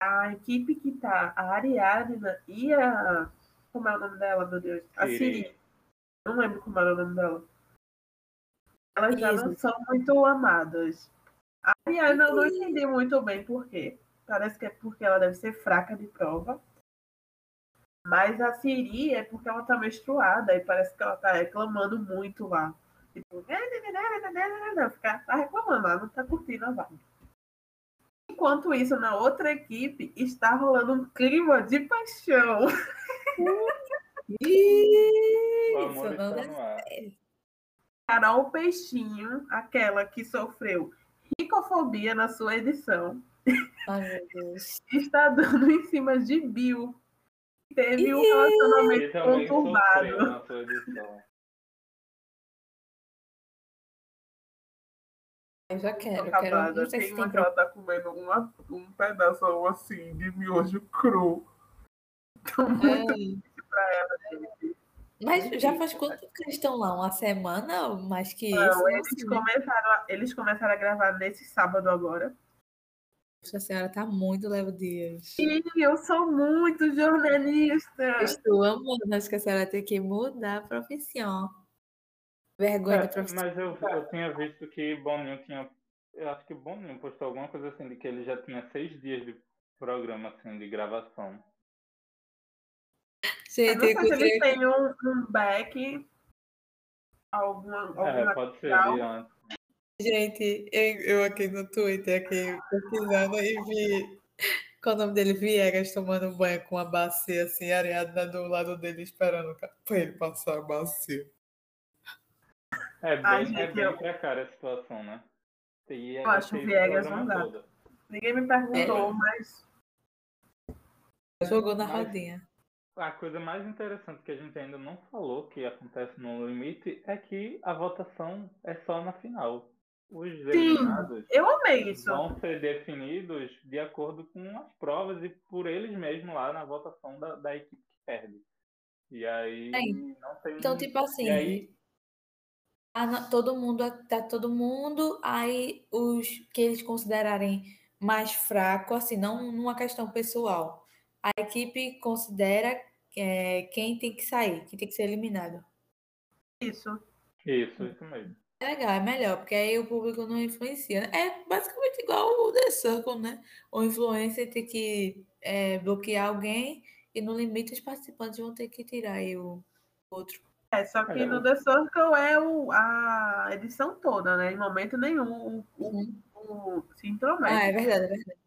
a equipe que tá, a Ariadna e a. Como é o nome dela, meu Deus? A Siri. Não lembro como era o nome dela. Elas já não são muito amadas. A Ariadna eu não entendi muito bem por quê. Parece que é porque ela deve ser fraca de prova. Mas a Siri é porque ela tá menstruada e parece que ela tá reclamando muito lá. Tipo, ficar tá reclamando lá, não tá curtindo a vibe. Enquanto isso, na outra equipe, está rolando um clima de paixão. Isso, não. Carol Peixinho, aquela que sofreu ricofobia na sua edição, Ai, meu Deus. está dando em cima de Bill. que Teve um Ih! relacionamento também sofreu conturbado. Já quero, eu quero. Acabada. Não sei se Tem uma que ela tá comendo uma, um pedaço assim de miojo cru. Tô muito É. Mas já faz quanto tempo que eles estão lá? Uma semana ou mais que isso? Não, Não eles sei. começaram, a, eles começaram a gravar nesse sábado agora. Nossa senhora, tá muito Léo Dias. E eu sou muito jornalista. Estou amando, acho que a senhora tem que mudar a profissão. Vergonha É, da profissão. mas eu, eu tinha visto que Boninho tinha. Eu acho que Boninho postou alguma coisa assim de que ele já tinha seis dias de programa assim de gravação. Eu Gente, não sei eu se eles encontrei têm um, um back, alguma, alguma É, pode ser de antes. Gente, eu, eu aqui no Twitter, aqui pesquisando e vi com o nome dele, Viegas, tomando banho com uma bacia assim, areada do lado dele, esperando pra ele passar a bacia. É bem, Ai, é bem eu- precária a situação, né? E Eu acho o Viegas não dá. todo. Ninguém me perguntou, É. mas Jogou na Mas- rodinha. a coisa mais interessante que a gente ainda não falou que acontece no limite é que a votação é só na final. Os eliminados eu amei isso. vão ser definidos de acordo com as provas e por eles mesmos lá na votação da, da equipe que perde. E aí É. não tem. Então, tipo assim, E aí, não, todo mundo, tá todo mundo, aí os que eles considerarem mais fraco, assim, não numa questão pessoal. A equipe considera é, quem tem que sair, quem tem que ser eliminado. Isso. isso, isso mesmo. É legal, é melhor, porque aí o público não influencia. né? É basicamente igual o The Circle, né? O influencer tem que é, bloquear alguém e no limite os participantes vão ter que tirar aí o outro. É, só que É, no The Circle é o, a edição toda, né? Em momento nenhum o, o, o se intromete. Ah, é verdade, é verdade.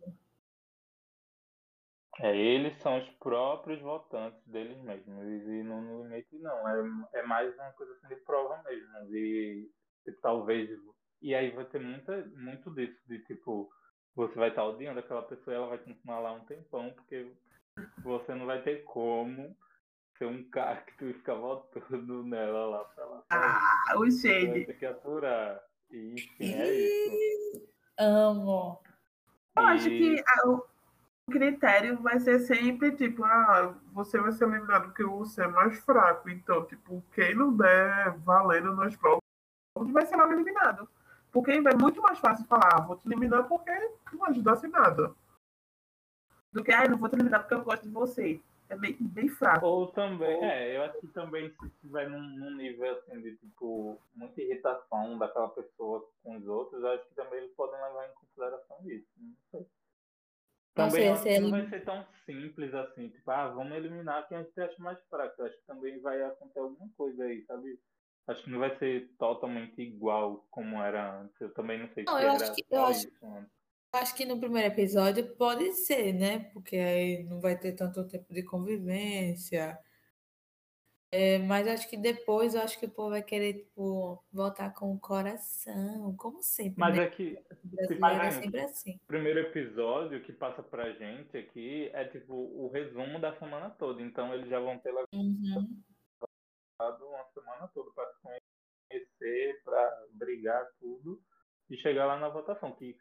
É, eles são os próprios votantes deles mesmos. E no, no limite não. É, é mais uma coisa assim de prova mesmo. De, de talvez. E aí vai ter muita, muito disso, de tipo, você vai estar odiando aquela pessoa e ela vai continuar lá um tempão, porque você não vai ter como ser um cacto e ficar votando nela lá pra lá. Ah, o vai shade. ter que aturar. E enfim, é isso. Amo. Eu acho E- que ah, o critério vai ser sempre tipo, ah, você vai ser eliminado porque você é mais fraco. Então, tipo, quem não der valendo nas provas vai ser logo eliminado. Porque é muito mais fácil falar, ah, vou te eliminar porque não ajudasse em nada. Do que, ah, não vou te eliminar porque eu gosto de você. É bem, bem fraco. Ou também, é, eu acho que também se estiver num, num nível assim de tipo muita irritação daquela pessoa com os outros, eu acho que também eles podem levar em consideração isso. Não sei. Não Também sei eu acho se que não ele- vai ser tão simples assim, tipo, ah, vamos eliminar quem a gente acha mais fraco. Eu acho que também vai acontecer alguma coisa aí, sabe? Acho que não vai ser totalmente igual como era antes. Eu também não sei Não, se eu era acho que- eu acho- isso antes. Acho que no primeiro episódio pode ser, né? Porque aí não vai ter tanto tempo de convivência. É, mas acho que depois eu acho que o povo vai querer, tipo, voltar com o coração, como sempre, Mas né? é que brasileiro é mas- sempre assim. primeiro episódio que passa pra gente aqui é tipo o resumo da semana toda. Então eles já vão ter Uhum. levado uma semana toda para se conhecer, para brigar tudo e chegar lá na votação. Que,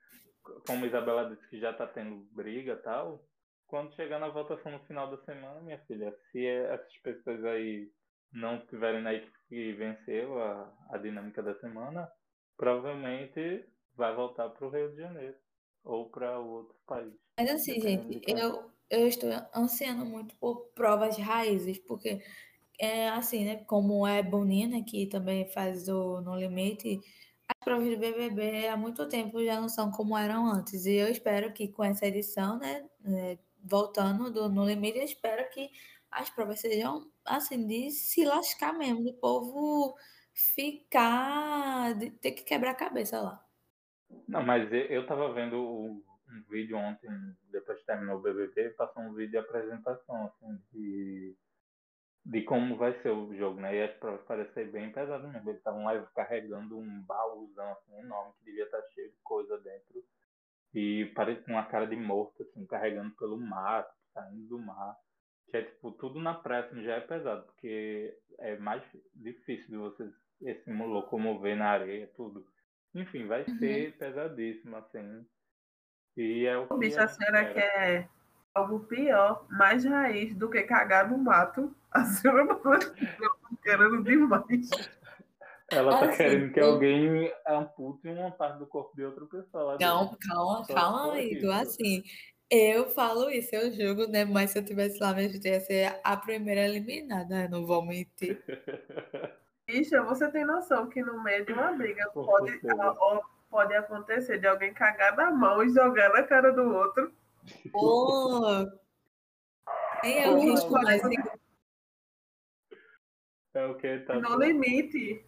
como a Isabela disse que já tá tendo briga e tal, quando chegar na votação no final da semana, minha filha, se essas pessoas aí não estiverem na equipe que venceu a, a dinâmica da semana, provavelmente vai voltar para o Rio de Janeiro ou para outro país. Mas assim, gente, de eu, eu estou ansiando muito por provas raízes, porque é assim, né? Como é Boninha, né, que também faz o No Limite, as provas do BBB há muito tempo já não são como eram antes. E eu espero que com essa edição, né, é, voltando do No Limite, eu espero que as provas sejam assim, de se lascar mesmo, do povo ficar, de ter que quebrar a cabeça lá. Não, mas eu, tava vendo um vídeo ontem, depois que terminou o BBB, passou um vídeo de apresentação, assim, de, de como vai ser o jogo, né? E as provas parecem bem pesadas mesmo. Eles estavam lá carregando um baúzão, assim, enorme, que devia estar cheio de coisa dentro. E parece com uma cara de morto, assim, carregando pelo mato, saindo do mar. Que é, tipo, tudo na praia, assim, já é pesado, porque é mais difícil de você se locomover na areia, tudo. Enfim, vai Uhum. ser pesadíssimo, assim. E é o que Bicho, a senhora quer algo pior, mais raiz do que cagar no mato. A senhora não tá querendo demais. Ela tá Assim, querendo que alguém ampute uma parte do corpo de outra pessoa Não, calma, Só calma, foi amigo. isso. Assim, eu falo isso, eu julgo, né? Mas se eu tivesse lá, minha gente ia ser a primeira eliminada, eu não vou mentir. Bicha, você tem noção que no meio de uma briga pode, a- ó, pode acontecer de alguém cagar na mão e jogar na cara do outro. Pô, nem é o risco mais. É o que tá. No limite.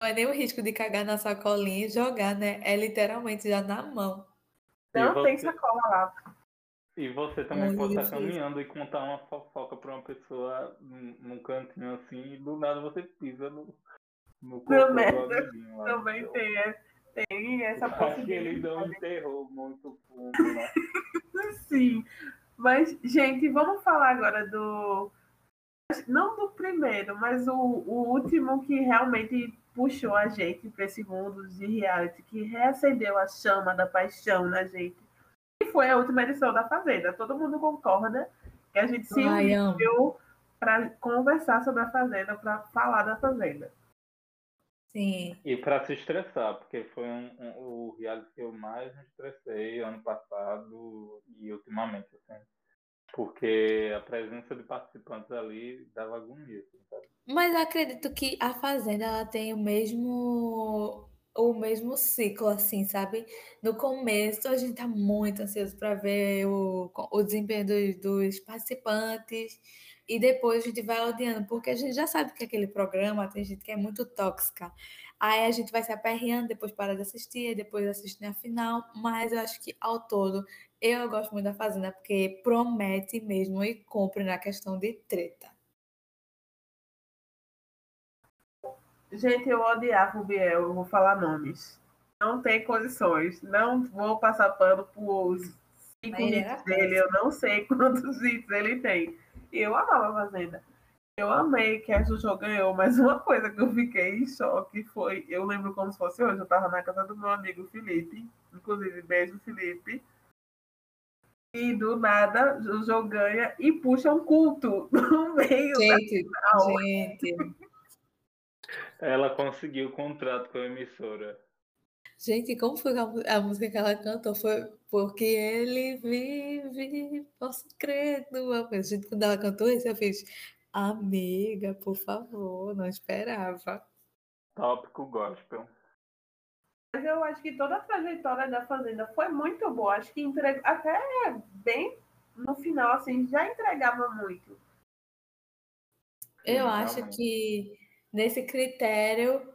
Não é nem o risco de cagar na sacolinha e jogar, né? É literalmente já na mão. E Não tem você, sacola lá. e você também Muito pode estar caminhando e contar uma fofoca pra uma pessoa num num cantinho assim e do nada você pisa no, no corpo do merda. amiguinho lá. Também Então, tem, é- tem essa Acho que eles dão um possibilidade. terror muito fundo, né? Sim. Mas, gente, vamos falar agora do. Não do primeiro, mas o, o último que realmente puxou a gente para esse mundo de reality, que reacendeu a chama da paixão na gente. E foi a última edição da Fazenda. Todo mundo concorda que a gente se uniu para conversar sobre a Fazenda, para falar da Fazenda. Sim. E para se estressar, porque foi um, um, o reality que eu mais me estressei ano passado e ultimamente, assim. Porque a presença de participantes ali dava agonia, assim, sabe? Mas acredito que a Fazenda ela tem o mesmo o mesmo ciclo, assim, sabe? No começo a gente tá muito ansioso para ver o, o desempenho dos, dos participantes e depois a gente vai odiando, porque a gente já sabe que aquele programa tem gente que é muito tóxica. Aí a gente vai se aperreando, depois para de assistir, depois assiste na final, mas eu acho que ao todo eu gosto muito da Fazenda porque promete mesmo e cumpre na questão de treta. Gente, eu odiava o Biel, eu vou falar nomes. Não tem condições. Não vou passar pano por cinco hits dele, eu não sei quantos hits ele tem. E eu amava a Fazenda. Eu amei que a Juju ganhou, mas uma coisa que eu fiquei em choque foi, eu lembro como se fosse hoje, eu tava na casa do meu amigo Felipe, inclusive beijo Felipe, e do nada Juju ganha e puxa um culto no meio gente, da final. Gente. Ela conseguiu o contrato com a emissora. Gente, como foi a, a, música que ela cantou? Foi porque ele vive, posso crer no amor. Gente, quando ela cantou isso, eu fiz, amiga, por favor, não esperava. Tópico gospel. Mas eu acho que toda a trajetória da Fazenda foi muito boa. Acho que entregou, até bem no final, assim, já entregava muito. Eu acho que nesse critério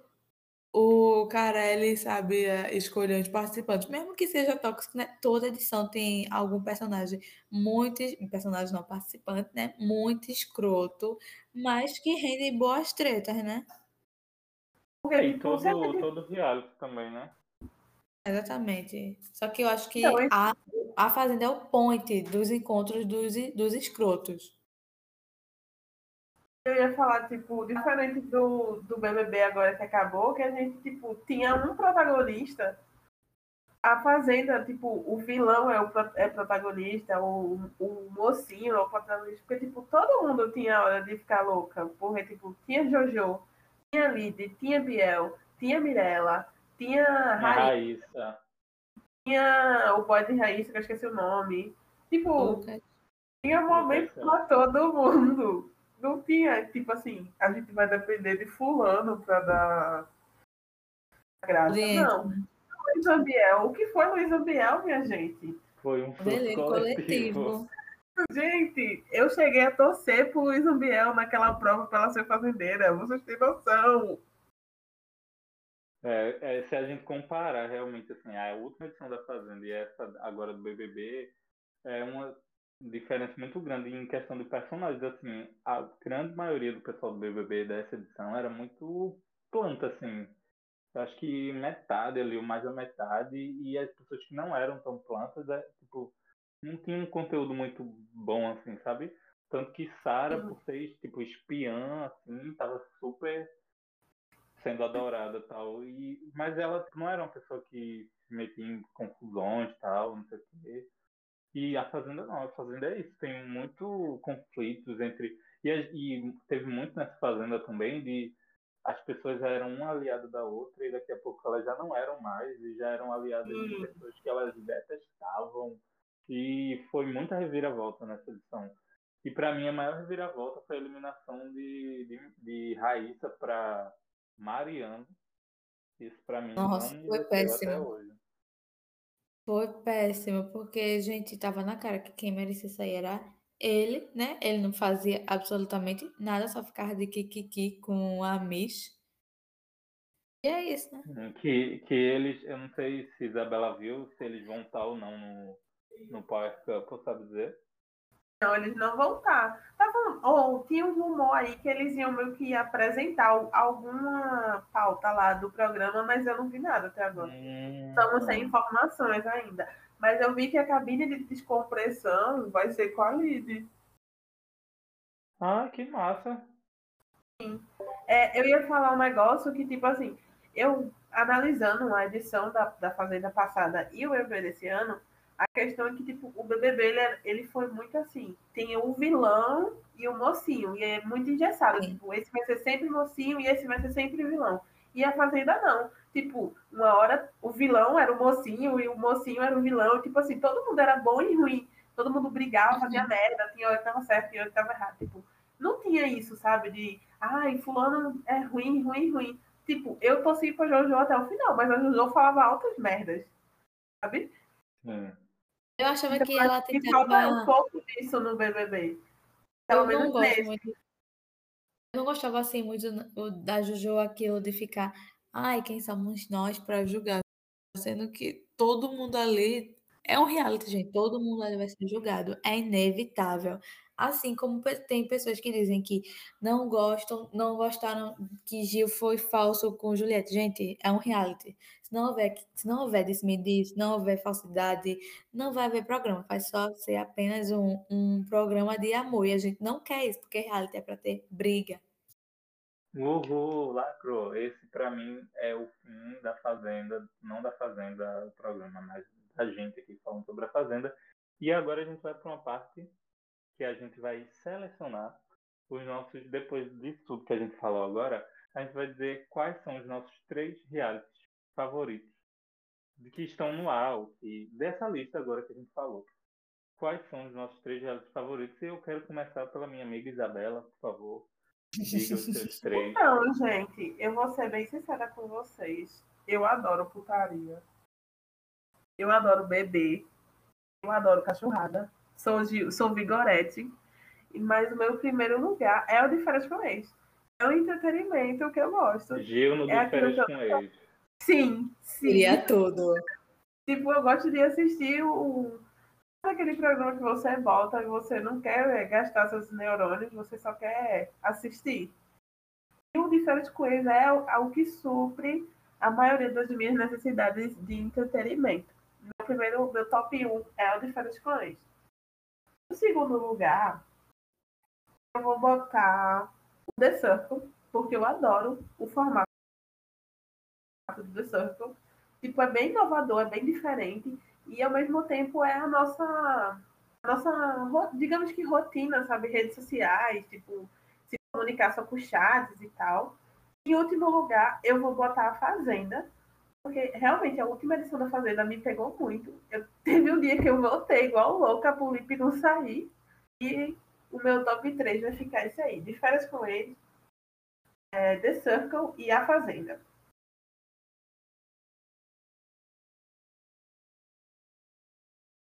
o cara ele sabia escolher os participantes, mesmo que seja tóxico, né? Toda edição tem algum personagem muito, personagem não participante, né? Muito escroto, mas que rende boas tretas, né? É, e todo, todo reality também, né? Exatamente. Só que eu acho que então, a, a Fazenda é o point dos encontros dos, dos escrotos. Eu ia falar, tipo, diferente do, do BBB agora que acabou, que a gente, tipo, tinha um protagonista. A Fazenda, tipo, o vilão é o é protagonista, o, o mocinho é o protagonista, porque, tipo, todo mundo tinha hora de ficar louca, porque, tipo, tinha Jojo, tinha Lid, tinha Biel, tinha Mirella, tinha Raíssa. Raíssa. Tinha o boy de Raíssa, que eu esqueci o nome. Tipo, tinha momento pra todo mundo não tinha, tipo assim, a gente vai depender de fulano para dar graça. Não. Luiz Ambiel. O que foi Luiz Ambiel, minha gente? Foi um coletivo. coletivo. Gente, eu cheguei a torcer pro Luiz Ambiel naquela prova para ela ser fazendeira. Vocês têm noção. É, é, se a gente comparar realmente assim, a última edição da Fazenda e essa agora do BBB, é uma diferença muito grande em questão de personagens. Assim, a grande maioria do pessoal do BBB dessa edição era muito planta, assim. Eu acho que metade ali, ou mais da metade, e as pessoas que não eram tão plantas, é, tipo, não tinham um conteúdo muito bom, assim, sabe? Tanto que Sara, uhum. por ser, tipo, espiã, assim, tava super sendo adorada tal. E, mas ela não era uma pessoa que se metia em confusões tal, não sei o quê. E a Fazenda não, a Fazenda é isso, tem muito conflitos entre. E, e teve muito nessa Fazenda também de as pessoas eram uma aliada da outra e daqui a pouco elas já não eram mais e já eram aliadas hum. de pessoas que elas detestavam. E foi muita reviravolta nessa edição. E para mim a maior reviravolta foi a eliminação de, de, de Raíssa para Mariano. Isso para mim Nossa, não me foi péssimo. até hoje. Foi péssimo, porque gente tava na cara que quem merecia sair era ele, né? Ele não fazia absolutamente nada, só ficava de kikiki com a Miss. E é isso, né? Hum, que, que eles, eu não sei se Isabela viu, se eles vão estar ou não no, no Power Cup, sabe dizer? Não, eles não vão estar. Tava, ou tinha um rumor aí que eles iam meio que apresentar alguma pauta lá do programa, mas eu não vi nada até agora. Hum. Estamos sem informações ainda. Mas eu vi que a cabine de descompressão vai ser com a Lid. Ah, que massa. Sim. É, eu ia falar um negócio que, tipo assim, eu analisando a edição da, da Fazenda passada e o BBB desse ano, a questão é que, tipo, o BBB, ele, é, ele foi muito assim, tem o vilão e o mocinho, e é muito engessado, Sim. tipo, esse vai ser sempre mocinho e esse vai ser sempre vilão. E a Fazenda não, tipo, uma hora o vilão era o mocinho e o mocinho era o vilão, tipo assim, todo mundo era bom e ruim, todo mundo brigava, fazia merda, tinha hora que tava certo, tinha hora que tava errado, tipo, não tinha isso, sabe, de, ai, fulano é ruim, ruim, ruim. Tipo, eu torci pra Jojo até o final, mas a Jojo falava altas merdas, sabe? Sim. Eu achava Então, que ela acho que falta um tentava. pouco disso no BBB. Pelo Eu não menos gosto nesse. muito. Eu não gostava assim muito da Jojo aquilo de ficar, ai, quem somos nós para julgar? Sendo que todo mundo ali é um reality, gente. Todo mundo ali vai ser julgado. É inevitável. Assim como tem pessoas que dizem que não gostam, não gostaram que Gil foi falso com Juliette. Gente, é um reality. Se não houver, se não houver desmedir, se não houver falsidade, não vai haver programa. Vai só ser apenas um, um programa de amor. E a gente não quer isso, porque reality é para ter briga. Uhul, lacrou. Esse pra mim é o fim da Fazenda, não da Fazenda, o programa, mas da gente aqui falando sobre a Fazenda. E agora a gente vai para uma parte que a gente vai selecionar os nossos, depois disso tudo que a gente falou agora, a gente vai dizer quais são os nossos três realities favoritos que estão no ar, e dessa lista agora que a gente falou. Quais são os nossos três realities favoritos? E eu quero começar pela minha amiga Isabela, por favor. Diga os seus três. Então, gente, eu vou ser bem sincera com vocês. Eu adoro putaria. Eu adoro beber. Eu adoro cachorrada. Sou, sou vigorete. Mas o meu primeiro lugar é o de férias com ex. É o entretenimento que eu gosto. Gil no É aquilo com ex. Sim, sim. Queria tudo. Tipo, eu gosto de assistir o. Aquele programa que você bota e você não quer gastar seus neurônios, você só quer assistir. E o de férias com eles é o, é o que supre a maioria das minhas necessidades de entretenimento. Meu primeiro, meu top 1 é o de férias com eles. No segundo lugar, eu vou botar o The Circle, porque eu adoro o formato do The Circle tipo, é bem inovador, é bem diferente e ao mesmo tempo é a nossa, a nossa digamos que rotina, sabe, redes sociais, tipo, se comunicar só com chats e tal. Em último lugar, eu vou botar a Fazenda, porque realmente a última edição da Fazenda me pegou muito. Eu teve um dia que eu voltei igual louca pro Lip não sair e o meu top 3 vai ficar esse aí, de férias com ele, é, The Circle e a Fazenda.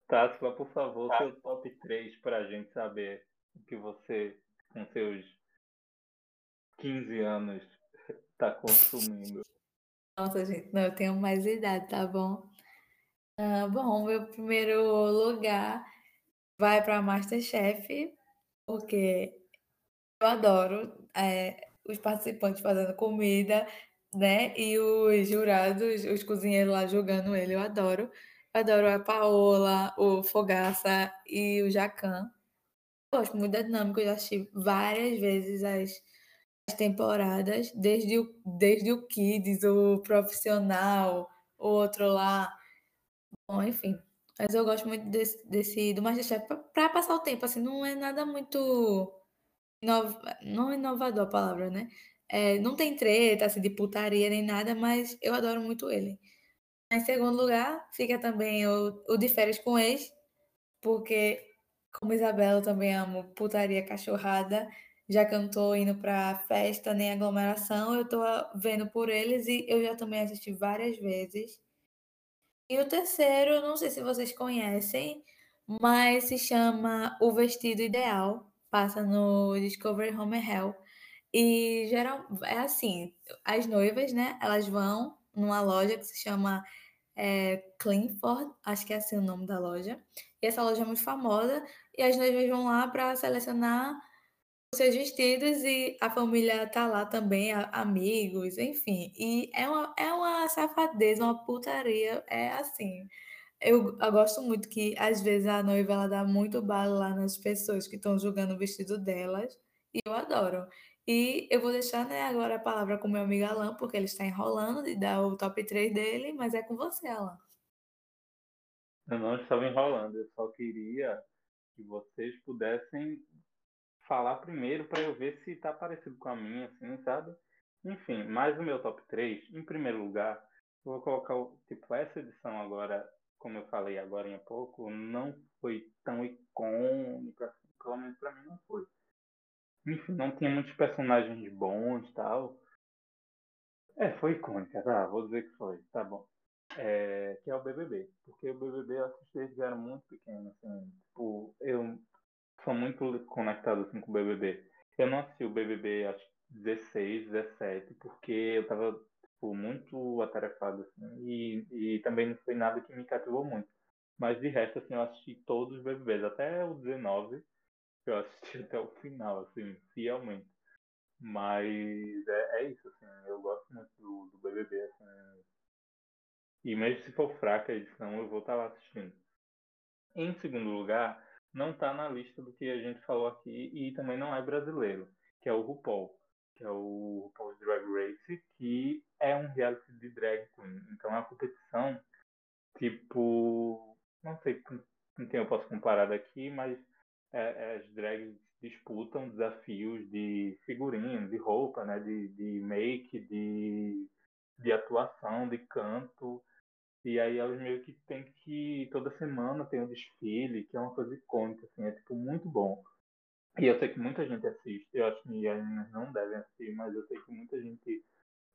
Tássila, por favor, seu top 3 para a gente saber o que você, com seus 15 anos, está consumindo. Nossa, gente, não, eu tenho mais idade, tá bom? Ah, bom, meu primeiro lugar vai para Masterchef, porque eu adoro é, os participantes fazendo comida, né? E os jurados, os cozinheiros lá jogando ele, eu adoro. Eu adoro a Paola, o Fogaça e o Jacan. Gosto muito da dinâmica, eu já assisti várias vezes as temporadas, desde o, desde o Kids, o profissional, o outro lá. Bom, enfim. Mas eu gosto muito desse, desse do Masterchef para passar o tempo, assim, não é nada muito inov... não inovador a palavra, né? É, não tem treta, assim, de putaria nem nada, mas eu adoro muito ele. Em segundo lugar, fica também o, o de férias com ex, porque, como Isabela, eu também amo putaria cachorrada. Já que eu não indo pra festa nem aglomeração, eu tô vendo por eles e eu já também assisti várias vezes. E o terceiro, eu não sei se vocês conhecem, mas se chama O Vestido Ideal. Passa no Discovery Home Hell. E geral, é assim, as noivas, né? Elas vão numa loja que se chama é, Cleanford, acho que é assim o nome da loja. E essa loja é muito famosa e as noivas vão lá para selecionar seus vestidos e a família tá lá também, amigos, enfim. E é uma, é uma safadeza, uma putaria, é assim. Eu, eu gosto muito que, às vezes, a noiva ela dá muito bala lá nas pessoas que estão julgando o vestido delas, e eu adoro. E eu vou deixar né, agora a palavra com meu amigo Alan, porque ele está enrolando de dar o top 3 dele, mas é com você, Alan. Eu não estava enrolando, eu só queria que vocês pudessem falar primeiro para eu ver se está parecido com a minha, assim, sabe? Enfim, mais o meu top 3, em primeiro lugar, eu vou colocar, tipo, essa edição agora, como eu falei agora em pouco, não foi tão icônica, assim, pelo menos para mim não foi. Enfim, não tinha muitos personagens bons e tal. É, foi icônica, tá? Vou dizer que foi, tá bom. É, que é o BBB. Porque o BBB eu assisti desde era muito pequeno, assim. Tipo, eu sou muito conectado assim, com o BBB. Eu não assisti o BBB, acho 16, 17, porque eu tava tipo, muito atarefado, assim. E, e também não foi nada que me cativou muito. Mas de resto, assim, eu assisti todos os BBBs, até o 19 eu assisti até o final, assim, fielmente. Mas é, é isso, assim, eu gosto muito do, do BBB, assim. E mesmo se for fraca a edição, eu vou estar lá assistindo. Em segundo lugar, não está na lista do que a gente falou aqui e também não é brasileiro, que é o RuPaul, que é o RuPaul's Drag Race, que é um reality de drag queen. Então é uma competição, tipo, não sei com, quem eu posso comparar daqui, mas é, é, as drags disputam desafios de figurino, de roupa, né, de, de make, de, de atuação, de canto. E aí elas meio que tem que toda semana tem um desfile, que é uma coisa icônica, assim, é tipo muito bom. E eu sei que muita gente assiste, eu acho que as meninas não devem assistir, mas eu sei que muita gente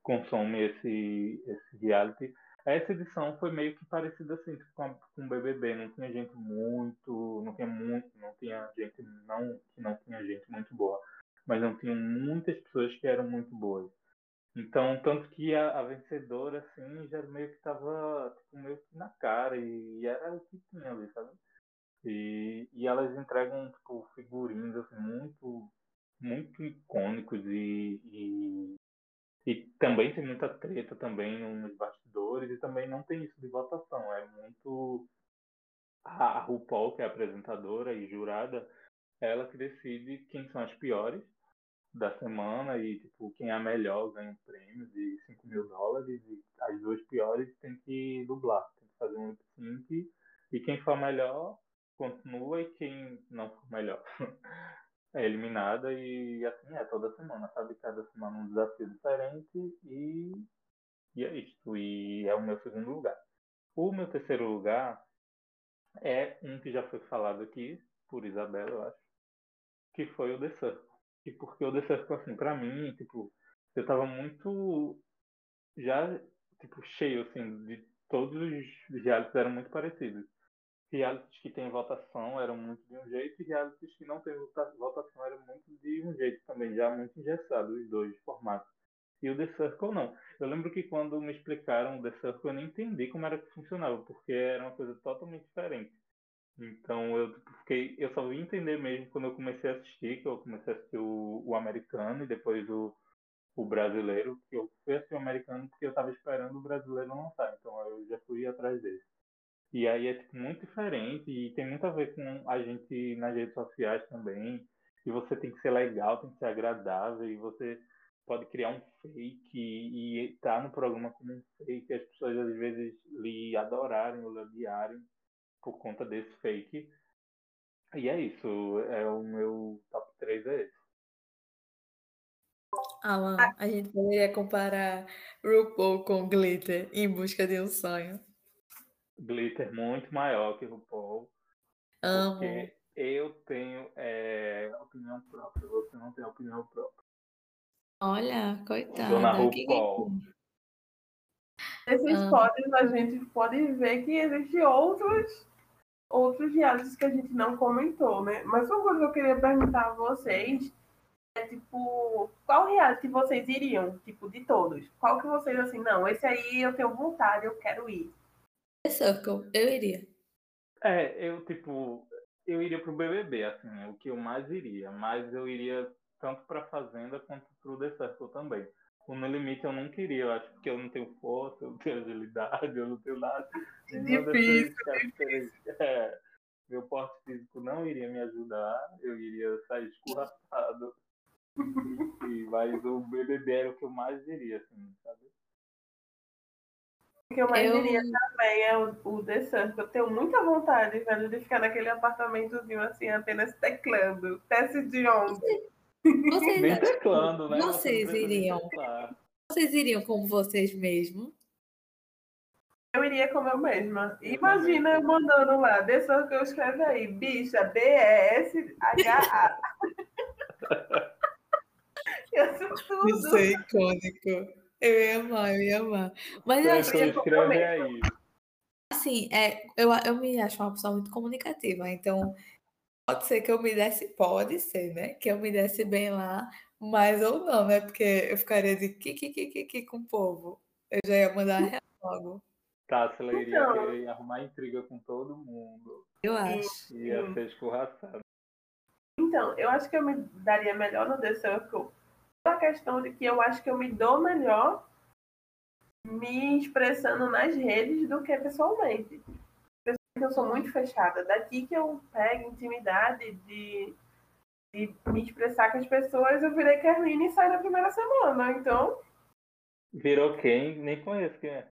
consome esse, esse reality essa edição foi meio que parecida assim com, com o BBB, não tinha gente muito, não tinha muito, não tinha gente não que não tinha gente muito boa, mas não tinha muitas pessoas que eram muito boas. Então, tanto que a, a vencedora assim já meio que estava tipo, meio que na cara e, e, era o que tinha ali, sabe? E, e elas entregam tipo figurinos assim, muito muito icônicos e, e e também tem muita treta também nos bastidores e também não tem isso de votação. É muito a RuPaul, que é apresentadora e jurada, ela que decide quem são as piores da semana e tipo quem é melhor ganha um prêmio de 5 mil dólares e as duas piores tem que dublar, tem que fazer um lip sync e quem for melhor continua e quem não for melhor é eliminada e assim é toda semana, sabe? Cada semana um desafio diferente e, e é isto. E é o meu segundo lugar. O meu terceiro lugar é um que já foi falado aqui por Isabela, eu acho, que foi o The Circle. E porque o The Circle, assim, pra mim, tipo, eu tava muito já, tipo, cheio, assim, de todos os realities eram muito parecidos realities que tem votação eram muito de um jeito e realities que não tem votação eram muito de um jeito também, já muito engessado os dois formatos. E o The Circle não. Eu lembro que quando me explicaram o The Circle eu nem entendi como era que funcionava, porque era uma coisa totalmente diferente. Então eu tipo, fiquei, eu só vim entender mesmo quando eu comecei a assistir, que eu comecei a assistir o, o americano e depois o, o brasileiro, que eu fui assistir o americano porque eu estava esperando o brasileiro lançar, então eu já fui atrás dele. E aí é tipo, muito diferente e tem muito a ver com a gente nas redes sociais também. E você tem que ser legal, tem que ser agradável e você pode criar um fake e estar tá no programa como um fake. As pessoas às vezes lhe adorarem ou lhe odiarem por conta desse fake. E é isso, é o meu top 3 é esse. Alan, a gente poderia comparar RuPaul com Glitter em busca de um sonho. Glitter muito maior que RuPaul. Amo. Porque eu tenho é, opinião própria, você não tem opinião própria. Olha, coitada. Dona RuPaul. Nesses pódios a gente pode ver que existem outros outros realities que a gente não comentou, né? Mas uma coisa que eu queria perguntar a vocês é tipo, qual reality vocês iriam, tipo, de todos? Qual que vocês assim, não, esse aí eu tenho vontade, eu quero ir. The Circle, eu iria. É, eu, tipo, eu iria pro BBB, assim, o que eu mais iria. Mas eu iria tanto pra Fazenda quanto pro The Circle também. O No Limite eu não queria, eu acho, porque eu não tenho força, eu não tenho agilidade, eu não tenho nada. Difícil. É, meu porte físico não iria me ajudar, eu iria sair escorraçado. e, mas o BBB era o que eu mais diria, assim, sabe? O que eu mais eu... diria também é o, o The Sun, eu tenho muita vontade, velho, de ficar naquele apartamentozinho assim, apenas teclando. Teste de onde? Vocês, Nem teclando, né? Vocês iriam. Vocês iriam como vocês mesmos? Eu iria como eu mesma. Imagina eu mandando lá, deixa que eu escrevo aí, bicha, B-E-S-H-A. Isso é icônico. Eu ia amar, eu ia amar. Mas eu acho que. Escreve aí. Assim, é, eu, eu me acho uma pessoa muito comunicativa, então pode ser que eu me desse, pode ser, né? Que eu me desse bem lá, mas ou não, né? Porque eu ficaria de que, que, que, que, com o povo. Eu já ia mandar logo. Tá, se ela iria então, querer arrumar intriga com todo mundo. Eu acho. Ia ser escorraçada. Então, eu acho que eu me daria melhor no The Circle pela questão de que eu acho que eu me dou melhor me expressando nas redes do que pessoalmente. Eu sou muito fechada. Daqui que eu pego intimidade de, de me expressar com as pessoas, eu virei Carline e saí na primeira semana. Então. Virou quem? Nem conheço quem é.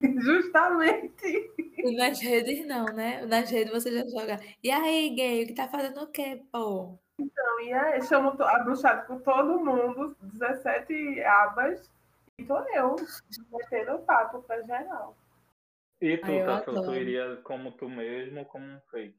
Justamente. nas redes não, né? Nas redes você já joga. E aí, gay, o que tá fazendo o quê, pô? Então, e aí, chamo a bruxada com todo mundo, 17 abas, e tô eu, metendo papo pra geral. E tu, Ai, tu iria como tu mesmo como um fake?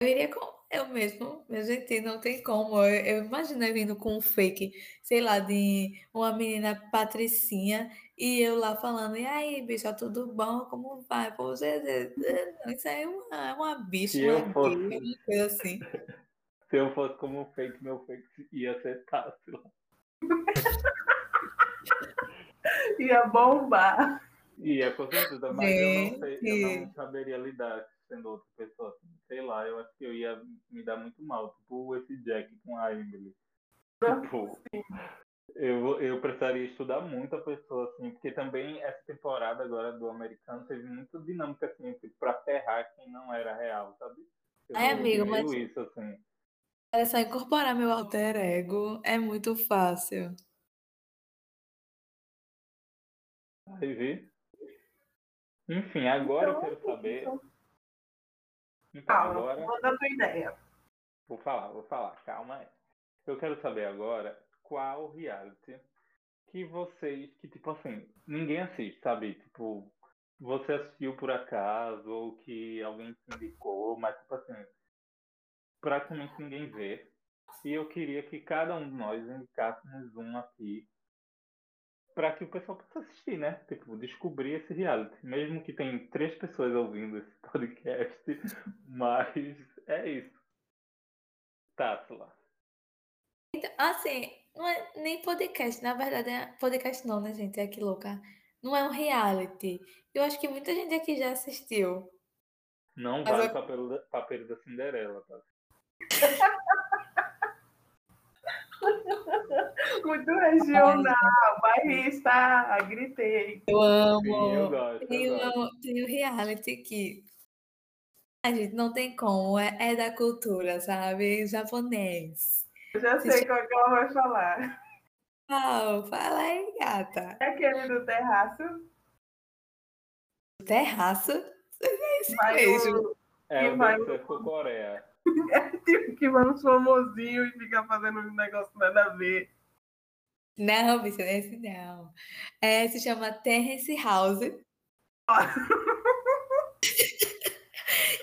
Eu iria com eu mesmo, meu gente, não tem como. Eu, eu imaginei vindo com um fake, sei lá, de uma menina patricinha e eu lá falando, e aí, bicha, tudo bom? Como vai? Pô, você, isso aí é uma, é uma bicha, uma, fosse... uma coisa assim. Se eu fosse como um fake, meu fake ia ser fácil. ia bombar. Ia, com certeza, mas eu não, sei, eu não saberia lidar sendo outra pessoa, assim, sei lá, eu acho que eu ia me dar muito mal, tipo esse Jack com a Emily. Tipo, eu, eu precisaria estudar muito a pessoa, assim, porque também essa temporada agora do americano teve muita dinâmica, assim, tipo, pra ferrar quem não era real, sabe? Eu é, amigo, mas. Isso, assim. É só incorporar meu alter ego, é muito fácil. Aí, vi. Enfim, agora então, eu quero saber. Então, então, agora... manda a tua ideia. Vou falar, vou falar, calma aí. Eu quero saber agora qual reality que vocês, que tipo assim, ninguém assiste, sabe? Tipo, você assistiu por acaso, ou que alguém te indicou, mas tipo assim, praticamente ninguém vê. E eu queria que cada um de nós indicássemos um aqui para que o pessoal possa assistir, né? Tipo, descobrir esse reality. Mesmo que tem três pessoas ouvindo esse podcast, mas é isso. Tássila. Então, assim, não é nem podcast, na verdade, é podcast não, né, gente? É que louca. Não é um reality. Eu acho que muita gente aqui já assistiu. Não mas vale eu... papel, da, papel da Cinderela, tá? Muito regional, bairrista, gritei. Eu amo. Eu gosto, tem, eu gosto. tem o reality que a gente não tem como, é, é da cultura, sabe? Japonês. Eu já sei qual que ela vai falar. Oh, fala aí, gata. É aquele do terraço? Terraço? É esse vai mesmo. O... É, o vai... Coreia. É tipo que vamos famosinho e fica fazendo um negócio nada a ver. Não, bicho, esse não. É, se chama Terrace House.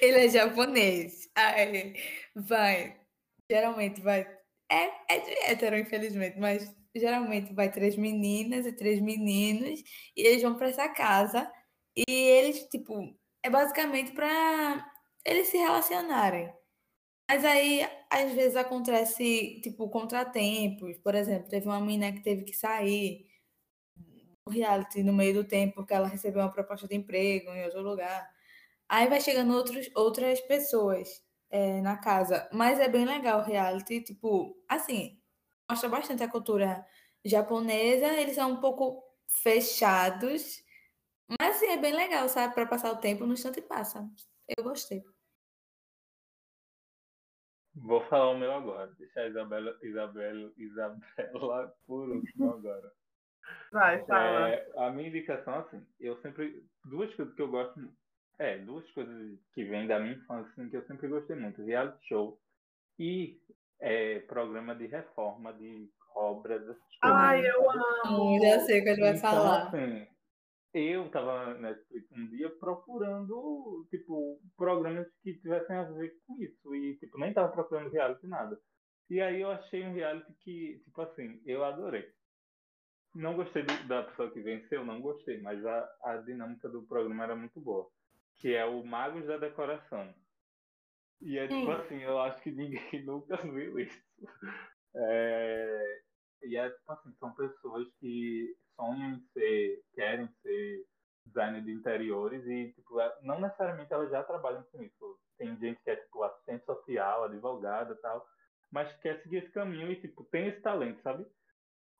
Ele é japonês. Aí, vai. Geralmente vai. É, é de hétero, infelizmente, mas geralmente vai três meninas e três meninos. E eles vão para essa casa. E eles, tipo, é basicamente para eles se relacionarem. Mas aí, às vezes, acontece, tipo, contratempos. Por exemplo, teve uma menina que teve que sair do reality no meio do tempo porque ela recebeu uma proposta de emprego em outro lugar. Aí vai chegando outros, outras pessoas é, na casa. Mas é bem legal o reality, tipo, assim, mostra bastante a cultura japonesa, eles são um pouco fechados, mas assim, é bem legal, sabe? Para passar o tempo no instante passa. Eu gostei. Vou falar o meu agora. Deixar a Isabela, Isabela, Isabela por último agora. Vai, fala. É, a minha indicação, assim, eu sempre. Duas coisas que eu gosto. É, duas coisas que vêm da minha infância, assim, que eu sempre gostei muito: reality show e é, programa de reforma de obras. Ai, eu amo. Já sei o que ele vai Então, falar. assim, eu tava na Netflix um dia procurando, tipo, programas que tivessem a ver com isso. E, tipo, nem tava procurando reality nada. E aí eu achei um reality que, tipo assim, eu adorei. Não gostei do- da pessoa que venceu, não gostei, mas a, a dinâmica do programa era muito boa. Que é o Magos da Decoração. E é tipo Sim. assim, eu acho que ninguém nunca viu isso. É, e é tipo assim, são pessoas que sonham em ser, querem ser designer de interiores e tipo, é- não necessariamente elas já trabalham com isso. Tem gente que é tipo assistente social, advogada e tal, mas quer seguir esse caminho e tipo, tem esse talento, sabe?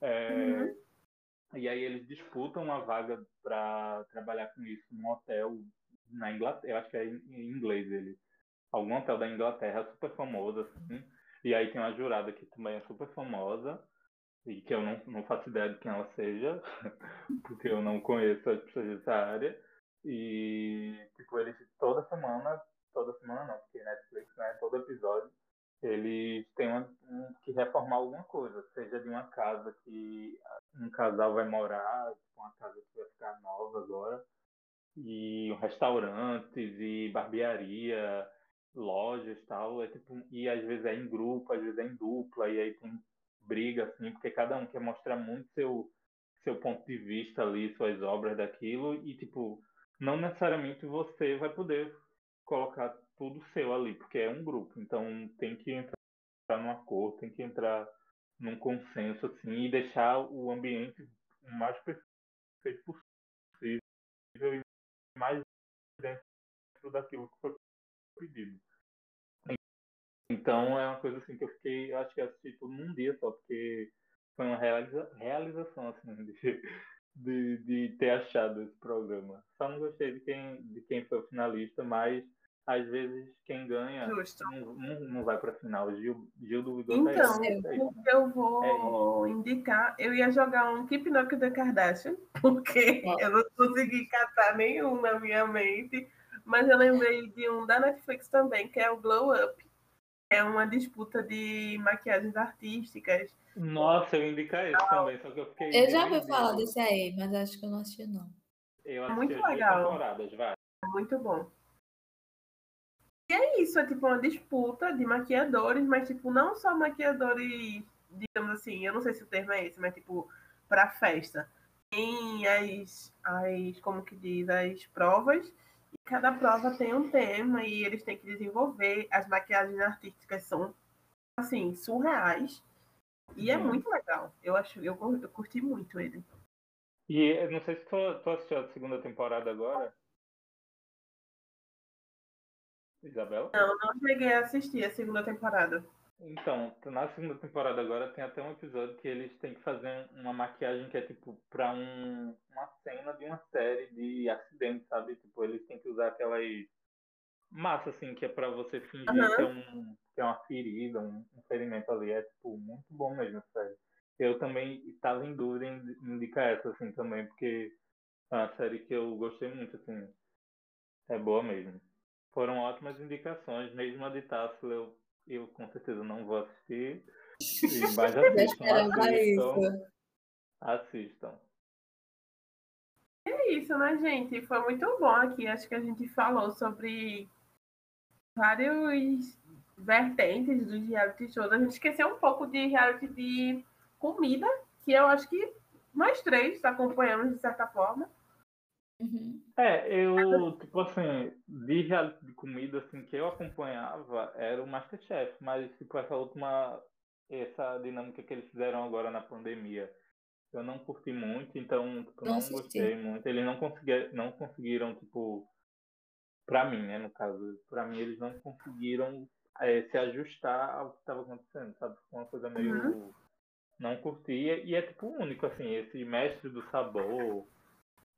É, Uhum. E aí eles disputam uma vaga para trabalhar com isso num hotel na Inglaterra, eu acho que é em inglês ele. Algum hotel da Inglaterra super famoso, assim. E aí tem uma jurada que também é super famosa, e que eu não, não faço ideia de quem ela seja, porque eu não conheço as pessoas dessa área. E, tipo, eles toda semana, toda semana não, porque Netflix, né, todo episódio, eles têm uma- um- que reformar alguma coisa, seja de uma casa que um casal vai morar, tipo, uma casa que vai ficar nova agora, e restaurantes e barbearia, lojas tal, é tipo, e às vezes é em grupo, às vezes é em dupla, e aí tem briga assim, porque cada um quer mostrar muito seu seu ponto de vista ali, suas obras daquilo, e tipo, não necessariamente você vai poder colocar tudo seu ali, porque é um grupo, então tem que entrar num acordo, tem que entrar num consenso assim e deixar o ambiente o mais perfeito possível e mais dentro daquilo que foi pedido. Então é uma coisa assim que eu fiquei, eu acho que eu assisti tudo num dia só, porque foi uma realiza, realização assim de, de, de ter achado esse programa. Só não gostei de quem, de quem foi o finalista, mas às vezes quem ganha não, não, não vai pra final. Gil, Gil duvidou Então, tá aí. É isso. o que eu vou indicar, eu ia jogar um Keep Up the Kardashian, porque Ó. eu não consegui catar nenhum na minha mente, mas eu lembrei de um da Netflix também, que é o Glow Up. É uma disputa de maquiagens artísticas. Nossa, eu indicar esse também, só que eu fiquei. Eu já ouvi falar desse aí, mas acho que eu não assisti, não. Eu assisti Muito legal. temporadas, vai. É muito bom. E é isso, é tipo uma disputa de maquiadores, mas tipo, não só maquiadores, digamos assim, eu não sei se o termo é esse, mas tipo, pra festa. Tem as, as, como que diz, as provas, cada prova tem um tema e eles têm que desenvolver. As maquiagens artísticas são, assim, surreais. E é Uhum. muito legal. Eu acho, eu, eu curti muito ele. E eu não sei se tu, tu assistiu a segunda temporada agora. Isabela? Não, não cheguei a assistir a segunda temporada. Então, na segunda temporada agora tem até um episódio que eles têm que fazer uma maquiagem que é tipo pra um, uma cena de uma série de acidentes, sabe? Tipo, eles têm que usar aquelas massa assim que é pra você fingir Aham. que é um que é uma ferida, um, um ferimento ali, é tipo muito bom mesmo, sério. Eu também estava em dúvida em indicar essa assim também, porque é uma série que eu gostei muito, assim. É boa mesmo. Foram ótimas indicações, mesmo a de Tassel eu, eu com certeza não vou assistir. Mas assistam, assistam, assistam. É isso, né, gente? Foi muito bom aqui. Acho que a gente falou sobre vários vertentes dos reality shows. A gente esqueceu um pouco de reality de comida, que eu acho que nós três acompanhamos de certa forma. Uhum. É, eu, tipo assim, de de comida, assim, que eu acompanhava era o Masterchef, mas, tipo, essa última, essa dinâmica que eles fizeram agora na pandemia, eu não curti muito, então, tipo, Não não gostei muito. Eles não conseguiram, não conseguiram, tipo, pra mim, né, no caso, pra mim eles não conseguiram é, se ajustar ao que estava acontecendo, sabe? Uma coisa meio não curtia, e é tipo único, assim, esse mestre do sabor,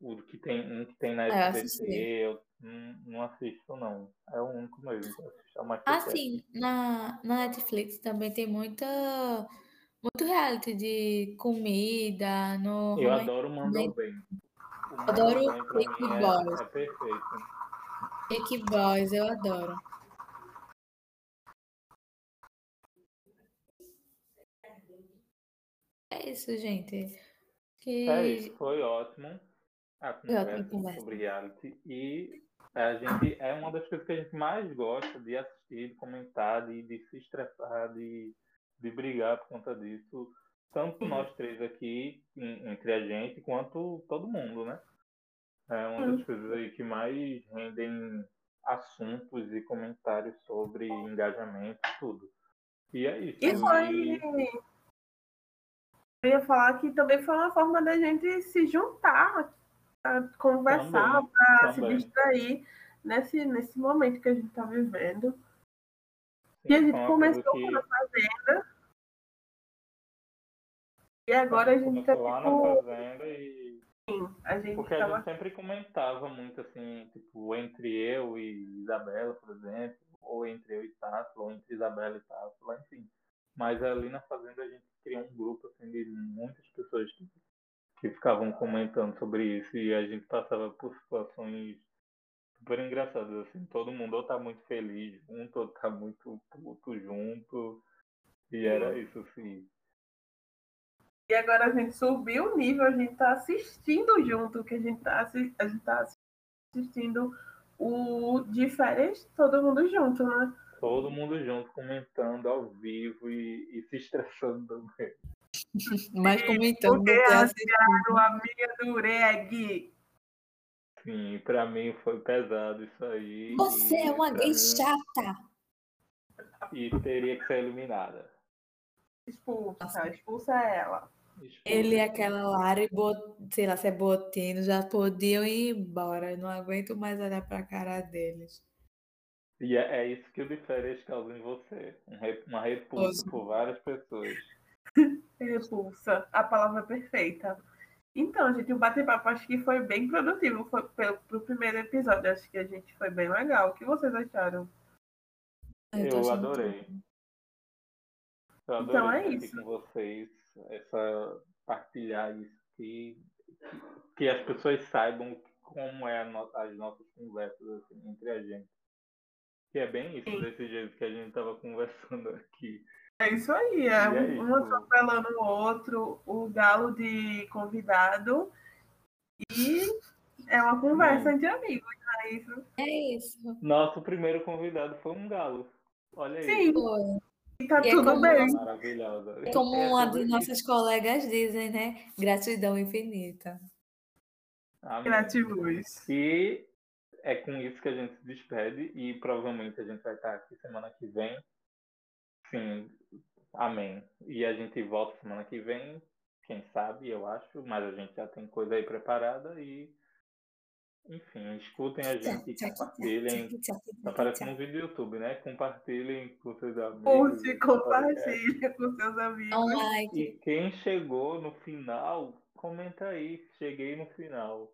o que tem, um que tem na É, eu SBT, não, não assisto não. É o único mesmo que assisto. É Ah, sim, na, na Netflix também tem muita, muito reality de comida, no Eu Home- adoro o Mandou Bem. O Adoro Cake mim, Boys. é, é perfeito. Cake Boys, eu adoro. É isso, gente. Que É isso, foi ótimo a ótima conversa conversa. sobre reality. E a gente é uma das coisas que a gente mais gosta de assistir, de comentar, de, de se estressar, de, de brigar por conta disso. Tanto nós três aqui, em- entre a gente, quanto todo mundo, né? É uma das coisas aí que mais rendem assuntos e comentários sobre engajamento e tudo. E é isso. E foi. Eu ia falar que também foi uma forma da gente se juntar, conversar, para se distrair nesse, nesse momento que a gente está vivendo. Sim, E a gente começou que- na fazenda. E agora a gente tá começou lá tipo. na fazenda e A gente Porque a tava. gente sempre comentava muito assim, tipo, entre eu e Isabela, por exemplo, ou entre eu e Tássila, ou entre Isabela e Tássila, enfim. Mas ali na fazenda a gente criou um grupo assim de muitas pessoas que ficavam comentando sobre isso e a gente passava por situações super engraçadas assim, todo mundo ou tá muito feliz junto, ou tá muito puto junto. E era isso, assim. E agora a gente subiu o nível, a gente tá assistindo junto, que a gente tá, assi- a gente tá assistindo o férias, todo mundo junto, né? Todo mundo junto, comentando ao vivo e, e se estressando também. mais comentando do Porque que a assistindo. a amiga do Reg. Sim, pra mim foi pesado isso aí. Você e é uma gay mim- chata. E teria que ser eliminada. Expulsa, expulsa ela. Expulsa. Ele e aquela Lara, e Bo- sei lá se é Botino, já podiam ir embora. Eu não aguento mais olhar pra cara deles. E é, é isso que o férias causa em você. Um uma repulsa por várias pessoas. Repulsa, a palavra perfeita. Então, gente, o bate-papo acho que foi bem produtivo. Foi pelo, pro primeiro episódio, acho que a gente foi bem legal. O que vocês acharam? Eu tô Eu achando adorei. Eu adorei Então é isso. com vocês, essa partilhar isso, que, que as pessoas saibam como é a no- as nossas conversas assim, entre a gente. Que é bem isso, Sim. desse jeito que a gente estava conversando aqui. É isso aí, é, é um, atropelando o outro, o galo de convidado. E é uma conversa entre amigos, não é isso? É isso. Nosso primeiro convidado foi um galo. Olha aí. Sim, Foi. e tá E é tudo como bem. Maravilhosa. Como É uma de isso. nossas colegas dizem, né? Gratidão infinita. Amém. Criativos. E é com isso que a gente se despede e provavelmente a gente vai estar aqui semana que vem. Sim, amém. E a gente volta semana que vem, quem sabe, eu acho, mas a gente já tem coisa aí preparada e enfim, escutem a gente e compartilhem. Tá parecendo um vídeo do YouTube, né? Compartilhem com seus amigos. Curte, compartilha com seus amigos. Um like. E quem chegou no final, comenta aí. Cheguei no final.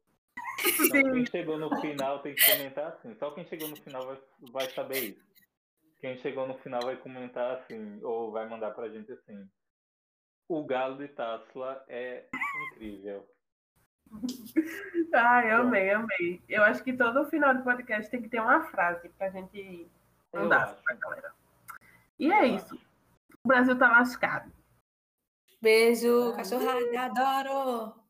Sim. quem chegou no final tem que comentar assim. Só quem chegou no final vai, vai saber isso. Quem chegou no final vai comentar assim, ou vai mandar pra gente assim. O galo de Tássila é incrível. Ai, amei, amei. Eu acho que todo final do podcast tem que ter uma frase pra gente mandar acho. pra galera. E é Eu isso. O Brasil tá lascado. Beijo, cachorrada, adoro!